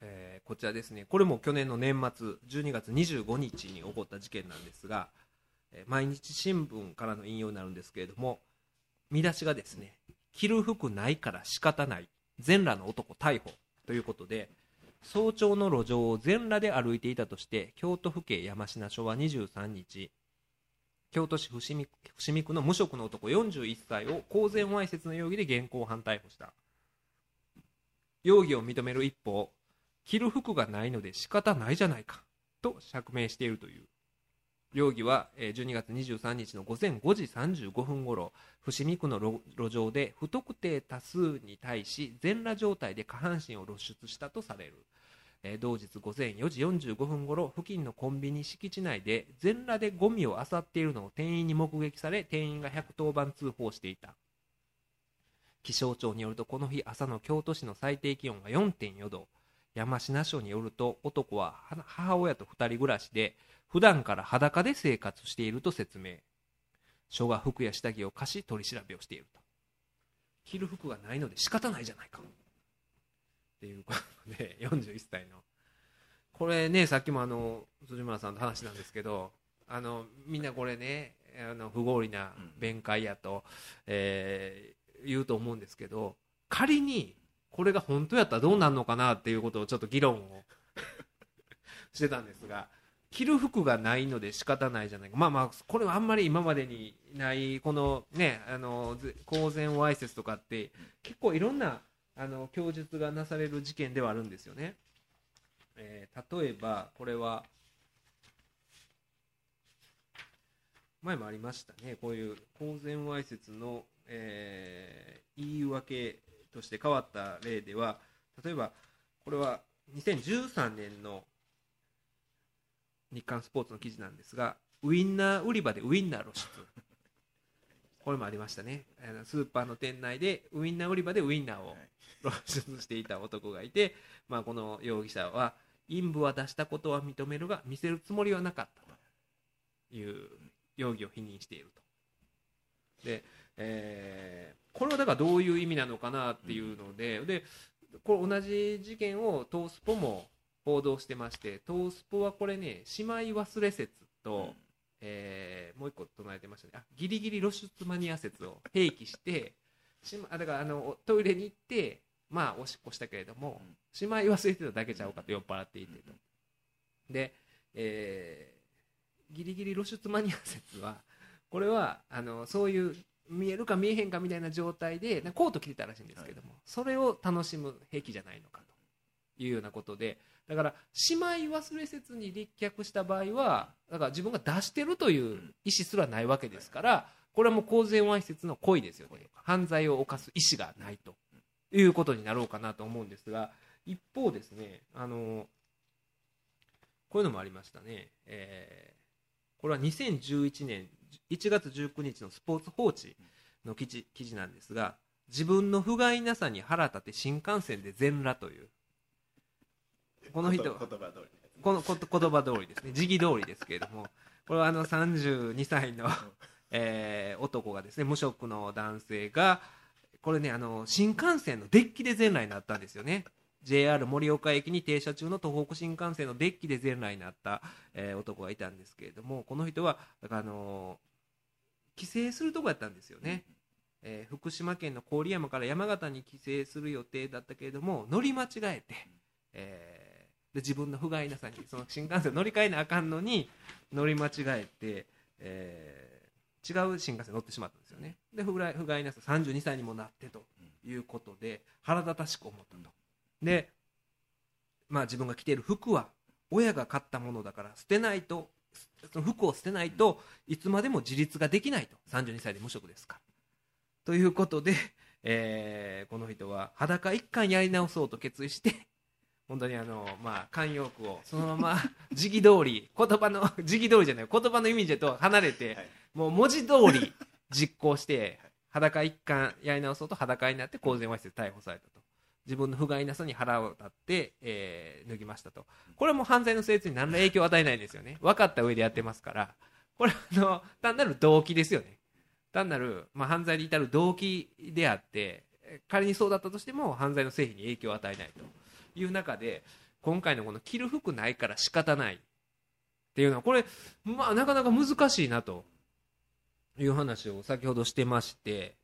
えー、こちらですね。これも去年の年末12月25日に起こった事件なんですが、えー、毎日新聞からの引用になるんですけれども見出しがですね着る服ないから仕方ない全裸の男逮捕ということで早朝の路上を全裸で歩いていたとして京都府警山科署は23日京都市伏見伏見区の無職の男41歳を公然わいせつの容疑で現行犯逮捕した。容疑を認める一方着る服がないので仕方ないじゃないかと釈明しているという。容疑は12月23日の午前5時35分ごろ伏見区の路上で不特定多数に対し全裸状態で下半身を露出したとされる。同日午前4時45分ごろ付近のコンビニ敷地内で全裸でゴミを漁っているのを店員に目撃され店員が110番通報していた。気象庁によるとこの日朝の京都市の最低気温が4.4度。山科署によると男は母親と2人暮らしで普段から裸で生活していると説明。署が服や下着を貸し取り調べをしていると。着る服がないので仕方ないじゃないか。っていうことで41歳の。これねさっきもあの辻村さんの話なんですけどあのみんなこれねあの不合理な弁解やと、えー、言うと思うんですけど仮にこれが本当やったらどうなるのかなっていうことをちょっと議論をしてたんですが着る服がないので仕方ないじゃないかまあまあこれはあんまり今までにないこのねあの公然わいせつとかって結構いろんなあの供述がなされる事件ではあるんですよね。えー、例えばこれは前もありましたねこういう公然わいせつの、えー、言い訳として変わった例では例えばこれは2013年の日刊スポーツの記事なんですがウインナー売り場でウインナー露出。これもありましたね。スーパーの店内でウインナー売り場でウインナーを露出していた男がいて、まあ、この容疑者は陰部は出したことは認めるが見せるつもりはなかったという容疑を否認していると。で、えー、これはだからどういう意味なのかなっていうのででこれ同じ事件をトースポも報道してましてトースポはこれね姉妹忘れ説と、えー、もう一個唱えてましたね。あギリギリ露出マニア説を併記してしまだからあのトイレに行ってまあおしっこしたけれども、しまい忘れてただけちゃうかと酔っ払っていてと。で、えー、ギリギリ露出マニア説はこれはあのそういう見えるか見えへんかみたいな状態でコート着てたらしいんですけども、はい、それを楽しむ癖じゃないのかというようなことでだから姉妹忘れ説に立脚した場合はだから自分が出してるという意思すらないわけですからこれはもう公然わいせつの故意ですよね。犯罪を犯す意思がないということになろうかなと思うんですが一方ですねあのこういうのもありましたね、えー、これは2011年1月19日のスポーツ報知の記事記事なんですが自分の不甲斐なさに腹立て新幹線で全裸という。この人言葉通りこの言葉通りですね。時期通りですけれども。これはあの32歳の、えー、男がですね無職の男性がこれねあの新幹線のデッキで全裸になったんですよね JR 盛岡駅に停車中の東北新幹線のデッキで全裸になった、えー、男がいたんですけれどもこの人はあの帰省するとこやったんですよね、えー、福島県の郡山から山形に帰省する予定だったけれども乗り間違えて、えーで自分の不甲斐なさにその新幹線乗り換えなあかんのに乗り間違えて、えー、違う新幹線乗ってしまったんですよね。で不甲斐なさ32歳にもなってということで腹立たしく思ったとでまあ自分が着ている服は親が買ったものだから捨てないとその服を捨てないといつまでも自立ができないと。32歳で無職ですか。らということで、えー、この人は裸一貫やり直そうと決意して本当にあの、まあ、慣用句をそのまま 時期通り言葉の時期通りじゃない言葉の意味と離れて、はい、もう文字通り実行して裸一貫やり直そうと裸になって公然わいせつ逮捕されたと自分の不甲斐なさに腹を立って、えー脱ぎましたと。これも犯罪の成立に何ら影響を与えないんですよね。分かった上でやってますから。これはあの単なる動機ですよね。単なる、まあ、犯罪に至る動機であって仮にそうだったとしても犯罪の成否に影響を与えないと。いう中で今回のこの着る服ないから仕方ない。っていうのはこれ、まあ、なかなか難しいなと。いう話を先ほどしてまして。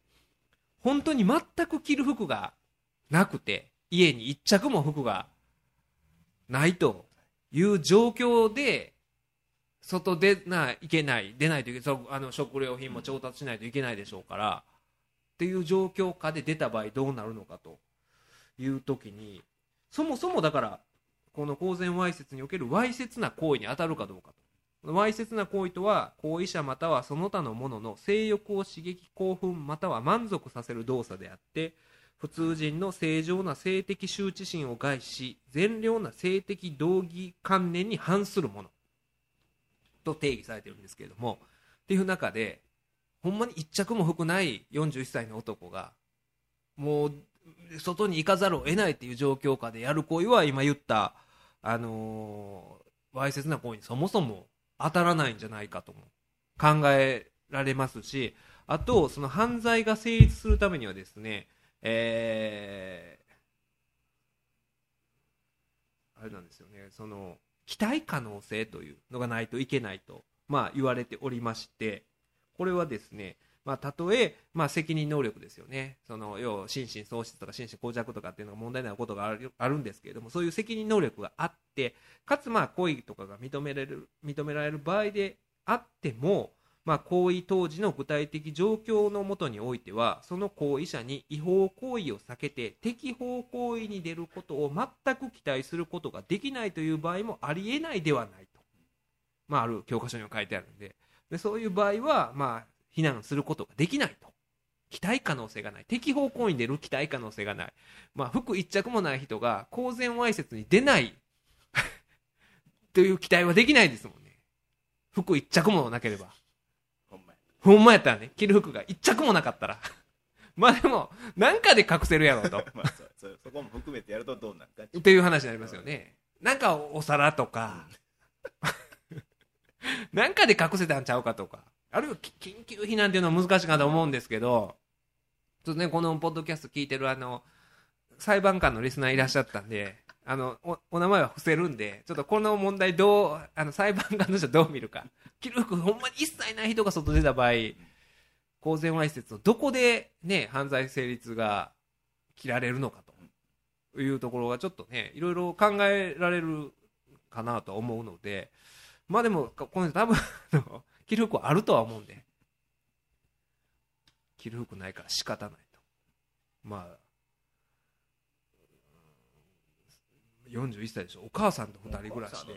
本当に全く着る服がなくて家に一着も服がないという状況で外出ないけない出ないといけそうあの食料品も調達しないといけないでしょうからっていう状況下で出た場合どうなるのかという時にそもそもだからこの公然わいせつにおけるわいせつな行為に当たるかどうかと。わいせつな行為とは行為者またはその他のものの性欲を刺激興奮または満足させる動作であって普通人の正常な性的羞恥心を害し善良な性的道義観念に反するもの。と定義されてるんですけれども。っていう中でほんまに一着も服ない41歳の男がもう外に行かざるを得ないっていう状況下でやる行為は今言ったあのーわいせつな行為にそもそも当たらないんじゃないかとも考えられますしあとその犯罪が成立するためにはですねえーあれなんですよね。その期待可能性というのがないといけないと、まあ、言われておりましてこれはですねまあ、たとえ、まあ、責任能力ですよね、その要は心神喪失とか心神耗弱とかっていうのが問題になることがあるあるんですけれども、そういう責任能力があって、かつ、まあ、行為とかが認めれる認められる場合であっても、まあ、行為当時の具体的状況のもとにおいては、その行為者に違法行為を避けて、適法行為に出ることを全く期待することができないという場合もありえないではないと、まあ、ある教科書には書いてあるんで、でそういう場合は、まあ、非難することができないと。期待可能性がない。適法行為に出る期待可能性がない。まあ、服一着もない人が公然わいせつに出ない という期待はできないですもんね。服一着もなければ。ほんまやったらね、着る服が一着もなかったら。まあでも、なんかで隠せるやろうと。まあそそそこも含めてやるとどうなるかっていう話になりますよね。なんかお皿とか、なんかで隠せたんちゃうかとか、あるいはき緊急避難っていうのは難しいかと思うんですけど、ちょっとね、このポッドキャスト聞いてるあの、裁判官のリスナーいらっしゃったんで、あの、おお名前は伏せるんで、ちょっとこの問題どう、あの、裁判官の人はどう見るか。着る服ほんまに一切ない人が外出た場合、公然わいせつをどこでね、犯罪成立が切られるのかというところがちょっとね、いろいろ考えられるかなと思うので、まあでも、この人多分、あの着る服はあるとは思うんで、着る服ないから仕方ないと。まあ、41歳でしょ、お母さんと2人暮らしで。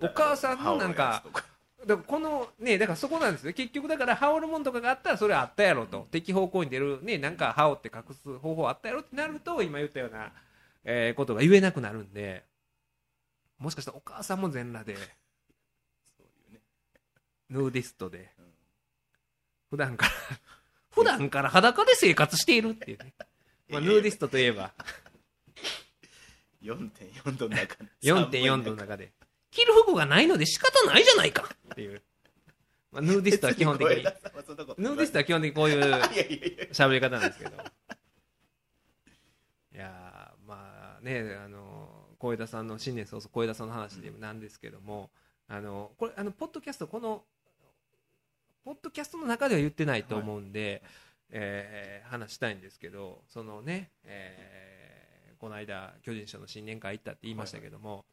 お母さんのなんかだか。らこのねだからそこなんですよ。結局だから羽織るもんとかがあったらそれはあったやろと。適方向に出るねなんか羽織って隠す方法あったやろってなると今言ったような、えーことが言えなくなるんで。もしかしたらお母さんも全裸で。そういうね。ヌーディストで。うん。普段から普段から裸で生活しているっていうね、まあ、ヌーディストといえば4.4度の中で4.4度の中で。着る服がないので仕方ないじゃないか。っていう、まあ、ヌーディストは基本的にヌーディストは基本的にこういう喋り方なんですけど。いやーまあね、あの、小枝さんの新年早々小枝さんの話でもなんですけども、あの、これ、あの、ポッドキャスト、この、ポッドキャストの中では言ってないと思うんで、えー話したいんですけど、そのね、えーこの間、巨人賞の新年会行ったって言いましたけども、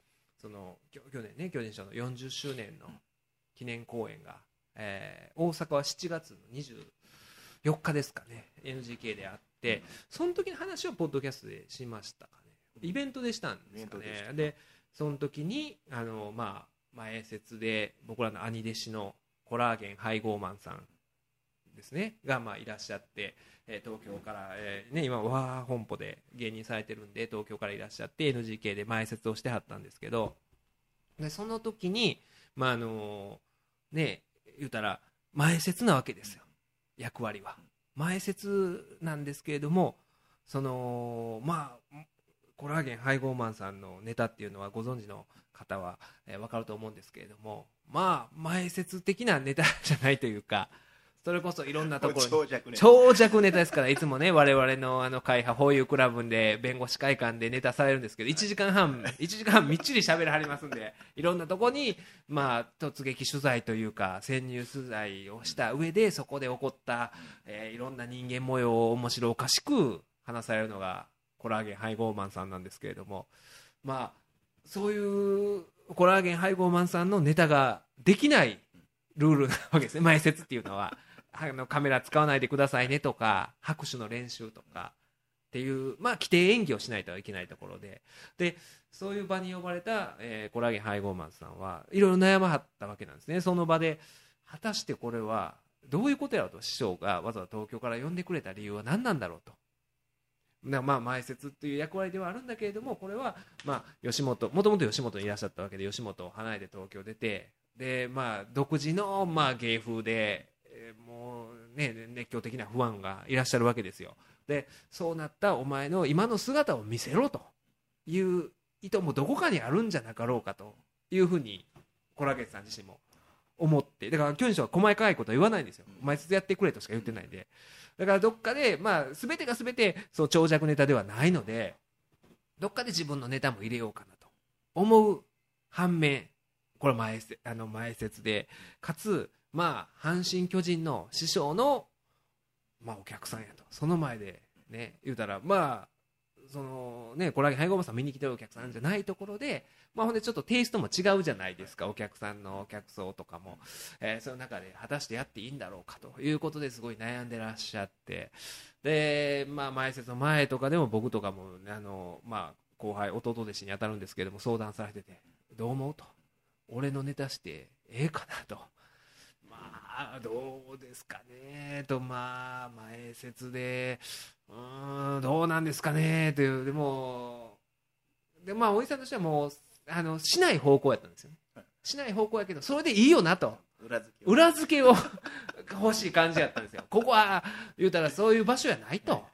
その、きょ去年ね、巨人賞の40周年の記念公演が、えー大阪は7月の24日ですかね NGK であってその時の話をポッドキャストでしましたかね。イベントでしたんですかね。でその時にあのまあ前説で僕らの兄弟子のコラーゲン配合マンさんですねがまあいらっしゃって、え東京から、えね、今わー本舗で芸人されてるんで東京からいらっしゃって NGK で前説をしてはったんですけどでその時にまああのね言うたら前説なわけですよ役割は。前説なんですけれどもそのまあコラーゲン配合マンさんのネタっていうのはご存知の方は、えー、分かると思うんですけれどもまあ前説的なネタじゃないというかそれこそいろんなところに。長尺ね長尺ネタですからいつもね我々のあの会派法有クラブで弁護士会館でネタされるんですけど1時間半 1時間半みっちり喋らはりますんでいろんなとこにまあ突撃取材というか潜入取材をした上でそこで起こった、えーいろんな人間模様を面白おかしく話されるのがコラーゲン配合マンさんなんですけれどもまあそういうコラーゲン配合マンさんのネタができないルールなわけですね前説っていうのはあのカメラ使わないでくださいねとか拍手の練習とかっていう、まあ、規定演技をしないといけないところででそういう場に呼ばれた、えーコラーゲン配合マンさんはいろいろ悩まはったわけなんですねその場で果たしてこれはどういうことやろうと師匠がわざわざ東京から呼んでくれた理由は何なんだろうと。なまあ前説っていう役割ではあるんだけれどもこれはまあ吉本もともと吉本にいらっしゃったわけで吉本を離れて東京出てでまあ独自のまあ芸風で、えーもうね熱狂的なファンがいらっしゃるわけですよ。でそうなったお前の今の姿を見せろという意図もどこかにあるんじゃなかろうかというふうにコラゲンさん自身も思ってだから巨人賞は細かいことは言わないんですよ。前説やってくれとしか言ってないんで。だからどっかでまあ全てが全てそう長尺ネタではないのでどっかで自分のネタも入れようかなと思う反面これ前せあの前説でかつまあ阪神・巨人の師匠のまあお客さんやと。その前でね言うたらまあそのねコラーゲン配合マさん見に来てるお客さんじゃないところでまあほんでちょっとテイストも違うじゃないですか。お客さんのお客層とかも、えーその中で果たしてやっていいんだろうかということですごい悩んでらっしゃって。でまあ前説の前とかでも僕とかもあのまあ後輩弟弟子に当たるんですけども相談されててどう思うと。俺のネタしてええかなと。まあどうですかねと。まあ前説でうーんどうなんですかねという。でもでまあおじさんとしてはもうあのしない方向やったんですよしない方向やけどそれでいいよなと。裏付けを。裏付けを 欲しい感じやったんですよ。ここは言うたらそういう場所やないと。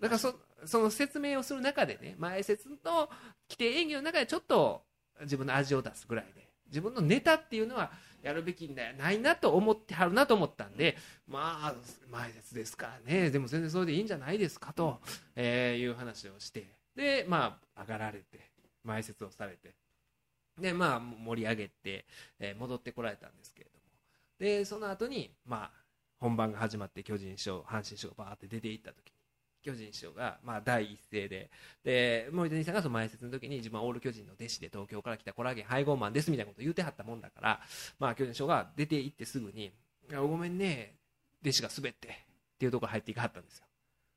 だからそその説明をする中でね前説の規定演技の中でちょっと自分の味を出すぐらいで自分のネタっていうのはやるべきんだよないなと思ってはるなと思ったんでまあ前説ですからね。でも全然それでいいんじゃないですかと、えーいう話をして。でまあ上がられて前説をされて。でまあ盛り上げて、えー戻ってこられたんですけれども。でその後にまあ本番が始まって巨人師匠阪神師匠がバーって出ていった時。に巨人師匠が、まあ、第一声で。で森谷さんがその前説の時に自分はオール巨人の弟子で東京から来たコラーゲン配合マンですみたいなことを言うてはったもんだから、まあ、巨人師匠が出て行ってすぐに「いやごめんね弟子が滑って」っていうところ入っていかはったんですよ。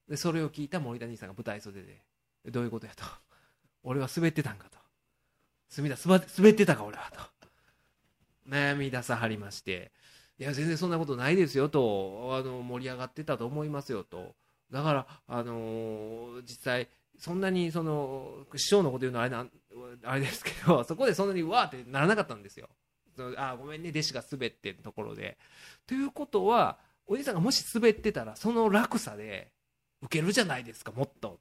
でそれを聞いた森谷さんが舞台袖で「どういうことや」と「俺は滑ってたんか」と「隅田滑ってたか俺は」と。悩み出さはりましていや全然そんなことないですよとあの盛り上がってたと思いますよと。だから、あのー実際そんなにその師匠のこと言うのはあれなあれですけど そこでそんなにわーってならなかったんですよ。あごめんね弟子が滑ってところで。ということはおじさんがもし滑ってたらその落差で受けるじゃないですかもっと。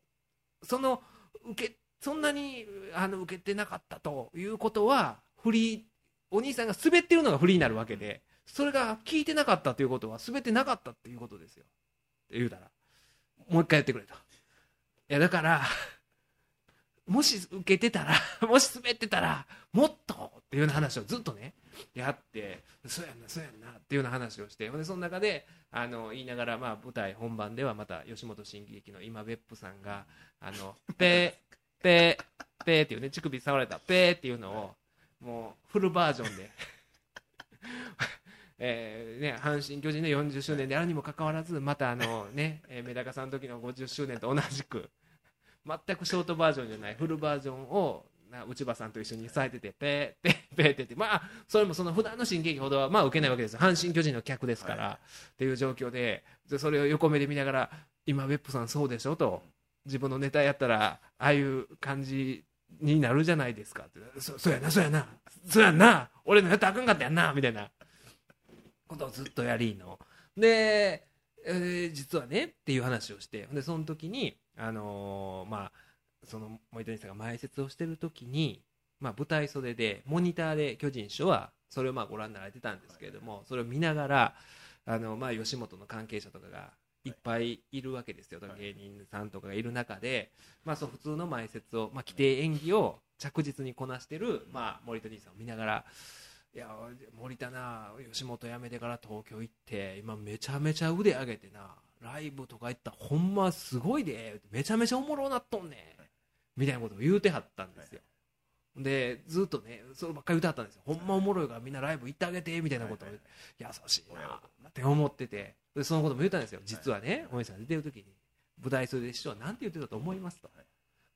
その受けそんなにあの受けてなかったと。いうことはフリーお兄さんが滑ってるのがフリーになるわけでそれが聞いてなかったということは滑ってなかったっていうことですよ。って言うたら。もう一回やってくれと。いやだから もし受けてたら もし滑ってたらもっとっていうような話をずっとねやってそうやんなそうやんなっていうような話をしてでその中であの言いながら、まあ、舞台本番ではまた吉本新喜劇の今別府さんがあの ペーペーペーっていうね乳首触られたペーっていうのをもうフルバージョンで。えーね、阪神・巨人の40周年であるにもかかわらずまたあの、ね えーメダカさんの時の50周年と同じく全くショートバージョンじゃないフルバージョンをな内場さんと一緒にされててペー ペーペーって言ってまあそれもその普段の新喜劇ほどはまあ受けないわけですよ。阪神・巨人の客ですから、っていう状況ででそれを横目で見ながら今別府さんそうでしょと自分のネタやったらああいう感じになるじゃないですかって。そそうやなそうやなそうやんな俺のやったらあかんかったやんなみたいなことをずっとやりの。で、えー実はねっていう話をして。でその時に、あのーまあその森谷さんが前説をしてる時に、まあ、舞台袖でモニターで巨人師匠はそれをまあご覧になられてたんですけれどもそれを見ながらあの、まあ、吉本の関係者とかがいっぱいいるわけですよ、芸人さんとかがいる中で、まあ、そう普通の前説を、まあ、規定演技を着実にこなしてる、まあ、森田兄さんを見ながらいや森田な吉本辞めてから東京行って今めちゃめちゃ腕上げてなライブとか行ったらほんますごいでめちゃめちゃおもろなっとんねんみたいなことを言うてはったんですよ。でずっとねそればっかり歌ったんですよ。ほんまおもろいからみんなライブ行ってあげてみたいなことを優しいなって思ってて。でそのことも言ったんですよ。実はねお兄さん出てる時に舞台袖で師匠は何て言ってたと思いますと。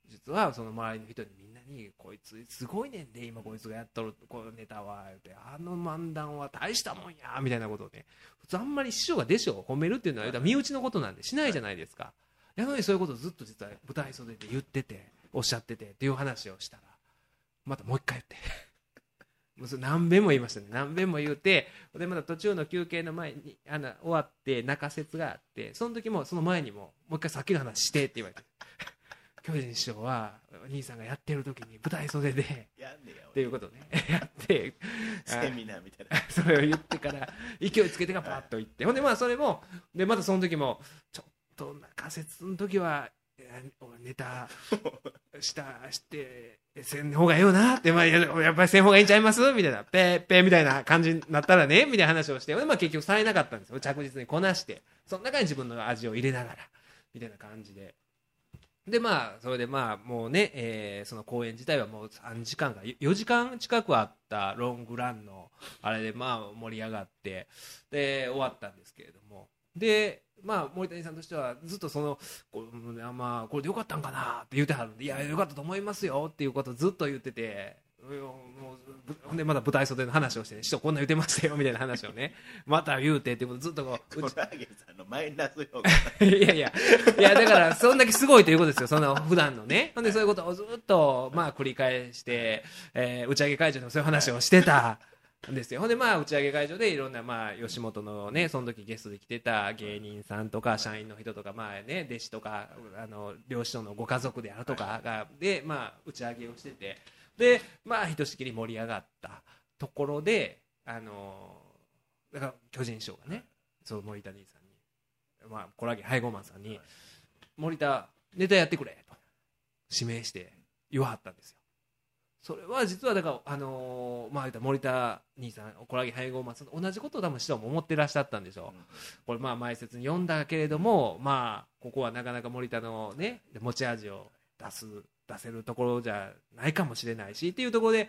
実はその周りの人にみんなにこいつすごいねんで今こいつがやっとるこのネタは言ってあの漫談は大したもんやみたいなことをね普通あんまり師匠が弟子を褒めるっていうのは身内のことなんでしないじゃないですか。やのにそういうことをずっと実は舞台袖で言ってておっしゃっててっていう話をしたらまたもう一回言って。何遍も言いましたね。何遍も言うてでまた途中の休憩の前にあの終わって中説があってその時もその前にももう一回さっきの話してって言われて巨人師匠はお兄さんがやってる時に舞台袖でっていうことね。やって セミナーみたいな。それを言ってから勢いつけてがパッと言って。ほんでまあそれもでまたその時もちょっと中説の時はネタ したしてせん方がええよなって、まあ、やっぱりせん方がいいんちゃいます？みたいな、ペーペーみたいな感じになったらね、みたいな話をして、まあ、結局されなかったんですよ。着実にこなして、その中に自分の味を入れながら、みたいな感じで。でまあそれでまあもうね、えー、その公演自体はもう3時間か4時間近くあったロングランのあれでまあ盛り上がってで終わったんですけれども。でまあ、森谷さんとしてはずっとそのこまあ、これでよかったんかなって言うてはるんでいやよかったと思いますよっていうことをずっと言ってて。もうでまだ舞台袖の話をして、ね、師匠こんな言ってましたよみたいな話をね また言うてってことずっとこううちさんのマイナスいやいやいやだからそんだけすごいということですよその普段のね。ほんでそういうことをずっとまあ繰り返して、えー、打ち上げ会場でもそういう話をしてたですよ。ほんでまあ打ち上げ会場でいろんなまあ吉本のねその時ゲストで来てた芸人さんとか社員の人とかまあね弟子とかあの両親のご家族であるとかがでまあ打ち上げをしててでまあひとしきり盛り上がったところであのだから巨人師匠がねそう森田兄さんにまあコラゲハイゴーマンさんに森田ネタやってくれと指名して言わはったんですよ。それは実はだから、あのー、まあ、森田兄さん、コラゲ配合松同じことを多分師匠も思ってらっしゃったんでしょう、うん、これ、まあ前説に読んだけれども、まあ、ここはなかなか森田の、ね、持ち味を出す出せるところじゃないかもしれないしっていうところで、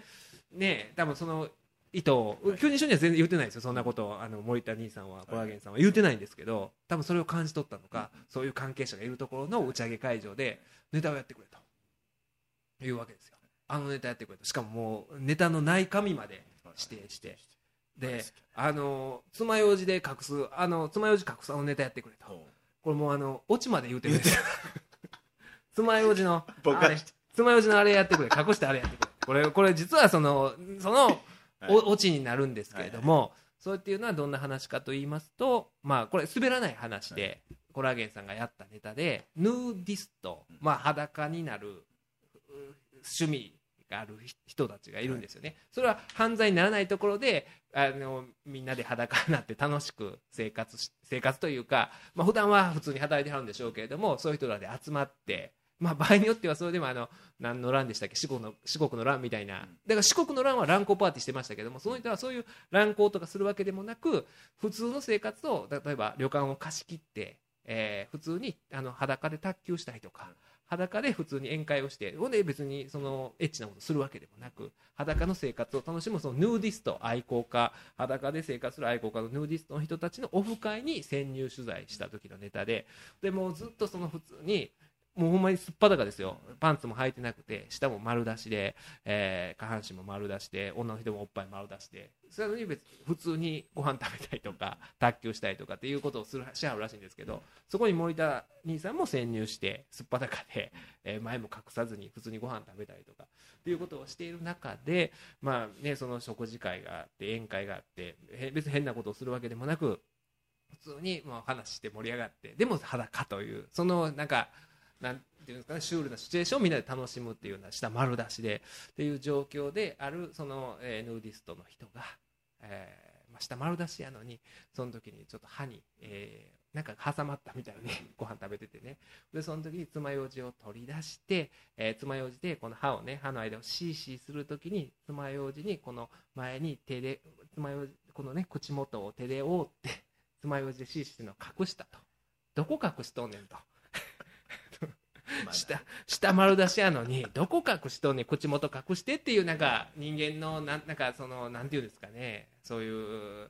ね、多分その意図を、巨人書には全然言ってないですよ、そんなことをあの森田兄さんは、コラゲンさんは。言ってないんですけど、多分それを感じ取ったのか、そういう関係者がいるところの打ち上げ会場で、ネタをやってくれというわけですよ。あのネタやってくれと。しかももうネタのない紙まで指定してで。あの爪楊枝で隠すあの爪楊枝隠すあのネタやってくれと。これもうあのオチまで言うてるんですよ爪楊枝の あれ爪楊枝のあれやってくれ。隠してあれやってくれ。これこれ実はそのそのオチになるんですけれども、そうっていうのはどんな話かと言いますとまあこれ滑らない話で、コラーゲンさんがやったネタでヌーディスト、まあ裸になる趣味がある人たちがいるんですよね。それは犯罪にならないところであのみんなで裸になって楽しく生活生活というか、まあ普段は普通に働いてはるんでしょうけれどもそういう人らで集まって。まあ、場合によってはそれでもあの何の乱でしたっけ？四国の四国の乱みたいな。だから四国の乱は乱交パーティーしてましたけどもその人はそういう乱交とかするわけでもなく普通の生活を例えば旅館を貸し切って、えー、普通にあの裸で卓球したりとか裸で普通に宴会をしてほんで別にそのエッチなことするわけでもなく裸の生活を楽しむそのヌーディスト愛好家裸で生活する愛好家のヌーディストの人たちのオフ会に潜入取材した時のネタででもずっとその普通にもうほんまにすっぱだかですよ。パンツも履いてなくて下も丸出しで、えー、下半身も丸出しで女の人もおっぱい丸出しで。それに別普通にご飯食べたりとか 卓球したりとかっていうことをするしはるらしいんですけどそこに森田兄さんも潜入してすっぱだかで、えー、前も隠さずに普通にご飯食べたりとかっていうことをしている中でまあねその食事会があって宴会があって別に変なことをするわけでもなく普通にもう話して盛り上がってでも裸というそのなんかなんていうんですかねシュールなシチュエーションをみんなで楽しむっていうような下丸出しでっていう状況であるその、えヌーディストの人が、えーまあ、下丸出しやのにその時にちょっと歯に、えーなんか挟まったみたいに ご飯食べててね。でその時に爪楊枝を取り出して、えー爪楊枝でこの歯をね歯の間をシーシーする時に爪楊枝にこの前に手で爪楊枝このね口元を手で覆って爪楊枝でシーシーするのを隠したと。どこ隠しとんねんと。下下丸出しやのにどこ隠しとんねん口元隠してっていうなんか人間のなんなんかそのなんていうんですかねそういう、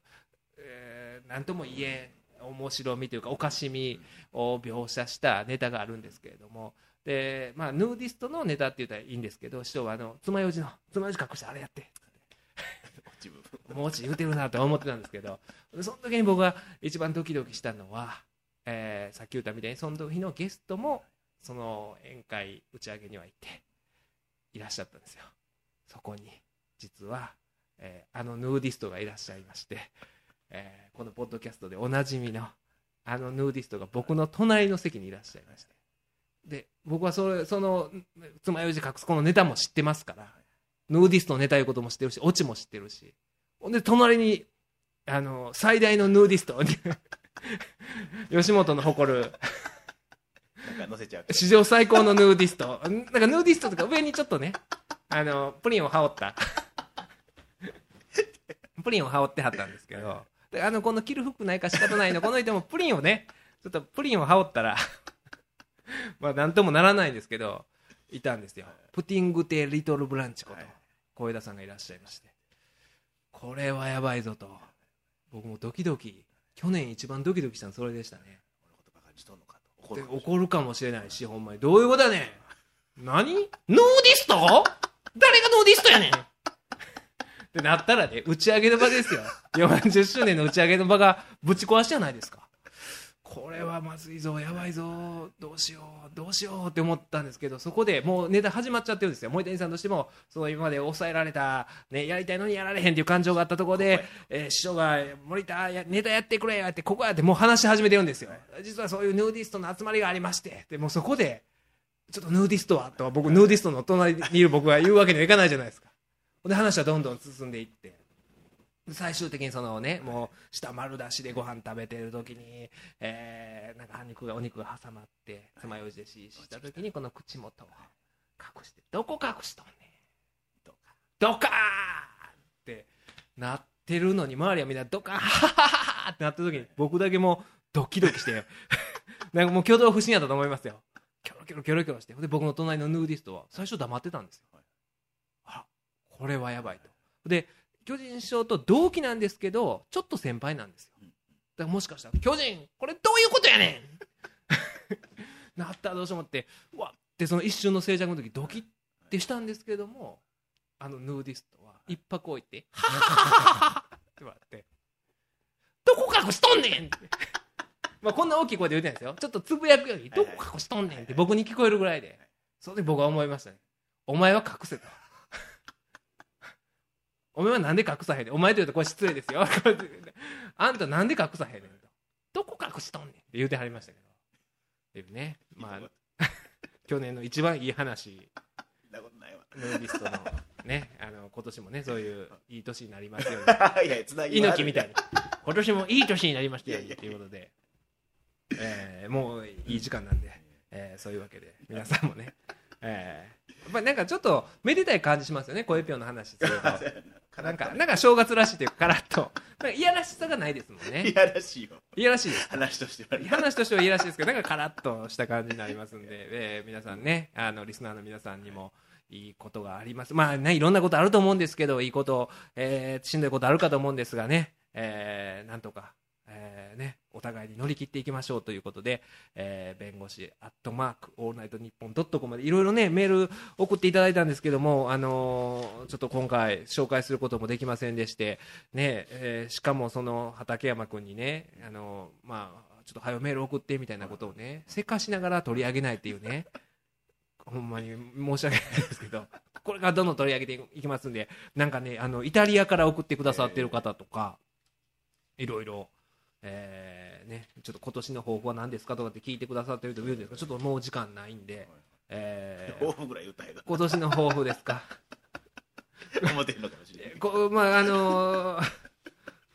えーなんとも言えん面白みというかおかしみを描写したネタがあるんですけれども。でまあヌーディストのネタって言ったらいいんですけど師匠はあの爪楊枝の爪楊枝隠してあれやって。自分もうち言うてるなと思ってたんですけどその時に僕が一番ドキドキしたのは、えーさっき言ったみたいにその時のゲストもその宴会打ち上げには行っていらっしゃったんですよ。そこに実は、えーあのヌーディストがいらっしゃいまして、えーこのポッドキャストでおなじみのあのヌーディストが僕の隣の席にいらっしゃいまして。で僕はそれその爪楊枝隠すこのネタも知ってますからヌーディストのネタいうことも知ってるしオチも知ってるしほんで隣にあの最大のヌーディスト 吉本の誇るなんか載せちゃう史上最高のヌーディスト。なんかヌーディストとか上にちょっとねあのプリンを羽織った。プリンを羽織ってはったんですけどであのこの着る服ないか仕方ないの。この人もプリンをねちょっとプリンを羽織ったらまあなんともならないんですけどいたんですよ。プティングテリトルブランチことはい小枝さんがいらっしゃいまして。これはやばいぞと。僕もドキドキ。去年一番ドキドキしたのそれでしたね怒でるかもし怒るかもしれないしほんまに。どういうことやねん。何？ヌーディスト？誰がヌーディストやねん。ってなったらね打ち上げの場ですよ。40周年の打ち上げの場がぶち壊しじゃないですかこれはまずいぞやばいぞどうしようどうしようって思ったんですけどそこでもうネタ始まっちゃってるんですよ。森田さんとしてもその今まで抑えられた、ね、やりたいのにやられへんっていう感情があったところで、えー師匠が森田やネタやってくれやってここやってもう話し始めてるんですよ。実はそういうヌーディストの集まりがありましてでもうそこでちょっとヌーディストはとは僕ヌーディストの隣にいる僕が言うわけにはいかないじゃないですか。で話はどんどん進んでいって。で最終的にそのねもう下丸出しでご飯食べてる時に、えーなんかお肉がお肉が挟まって爪楊枝でしした時にこの口元を隠してどこ隠しとんねんどかドカーンってなってるのに周りはみんなドカーンハハハってなった時に僕だけもうドキドキして なんかもう挙動不審やったと思いますよ。キョロキョロキョロキョロして。で僕の隣のヌーディストは最初黙ってたんですよ。あこれはやばいと。で巨人師匠と同期なんですけどちょっと先輩なんですよ。だからもしかしたら「巨人これどういうことやねん! 」なったらどうしよう思ってうわっ！てその一瞬の静寂の時ドキッてしたんですけどもあのヌーディストは一泊置いて「ははははは」って言われて「どこ隠しとんねん!」って。まあこんな大きい声で言うてないですよ。ちょっとつぶやくより「どこ隠しとんねん!」って僕に聞こえるぐらいでそれで僕は思いましたね。お前は隠せとお前はなんで隠さへんねん。お前と言うとこれ失礼ですよ。あんたなんで隠さへんねんと。どこ隠しとんねんって言うてはりましたけど。っていうねまあ 去年の一番いい話。なことないわ。ヌーディストのねあの今年もねそういういい年になりますように。いやつなぎ猪木みたいに。今年もいい年になりましたようにということで、えーもういい時間なんで、えーそういうわけで皆さんもね、えーやっぱりなんかちょっとめでたい感じしますよね声ぴょんの話するとなんかなんか正月らしいというかカラッと。なんかいやらしさがないですもんね。いやらしいよ。いやらしいです。話としては話としてはいやらしいですけどなんかカラッとした感じになりますんで、えー皆さんねあのリスナーの皆さんにもいいことがあります。まあねいろんなことあると思うんですけどいいこと、えーしんどいことあるかと思うんですがね、えーなんとか、えーね、お互いに乗り切っていきましょうということで、えー弁護士アットマークオールナイトニッポンドットコムでいろいろねメール送っていただいたんですけども、あのーちょっと今回紹介することもできませんでして、ねえーしかもその畠山君にね、あのーまあちょっと早くメール送ってみたいなことをねせかしながら取り上げないっていうねほんまに申し訳ないですけどこれからどんどん取り上げていきますんでなんかねあのイタリアから送ってくださってる方とか、いろいろ、えーえーね、ちょっと今年の抱負は何ですかとかって聞いてくださってると言うんですがちょっともう時間ないんで、えー抱負ぐらい言ったんやか今年の抱負ですか？ら思ってるのかもしれない こまああのー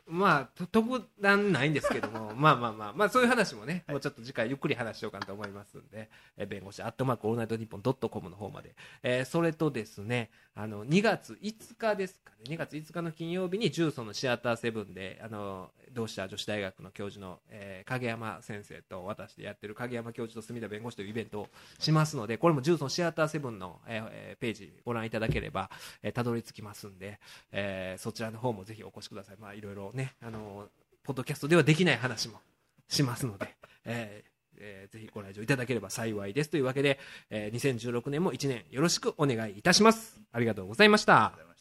まあと特段ないんですけども まあまあまあまあそういう話もね、もうちょっと次回ゆっくり話しようかなと思いますんで、えー弁護士アットマークオールナイトニッポンドットコムの方まで、えーそれとですねあの2月5日ですかね2月5日の金曜日に十三のシアターセブンであの同志社女子大学の教授の、えー影山先生と私でやってる影山教授と角田弁護士というイベントをしますのでこれも十三シアターセブンの、えーページご覧いただければえーたどり着きますんで、えーそちらの方もぜひお越しください。まあいろいろね、あのポッドキャストではできない話もしますので、えーえーぜひご来場いただければ幸いですというわけで、えー2016年も1年よろしくお願いいたします。ありがとうございました。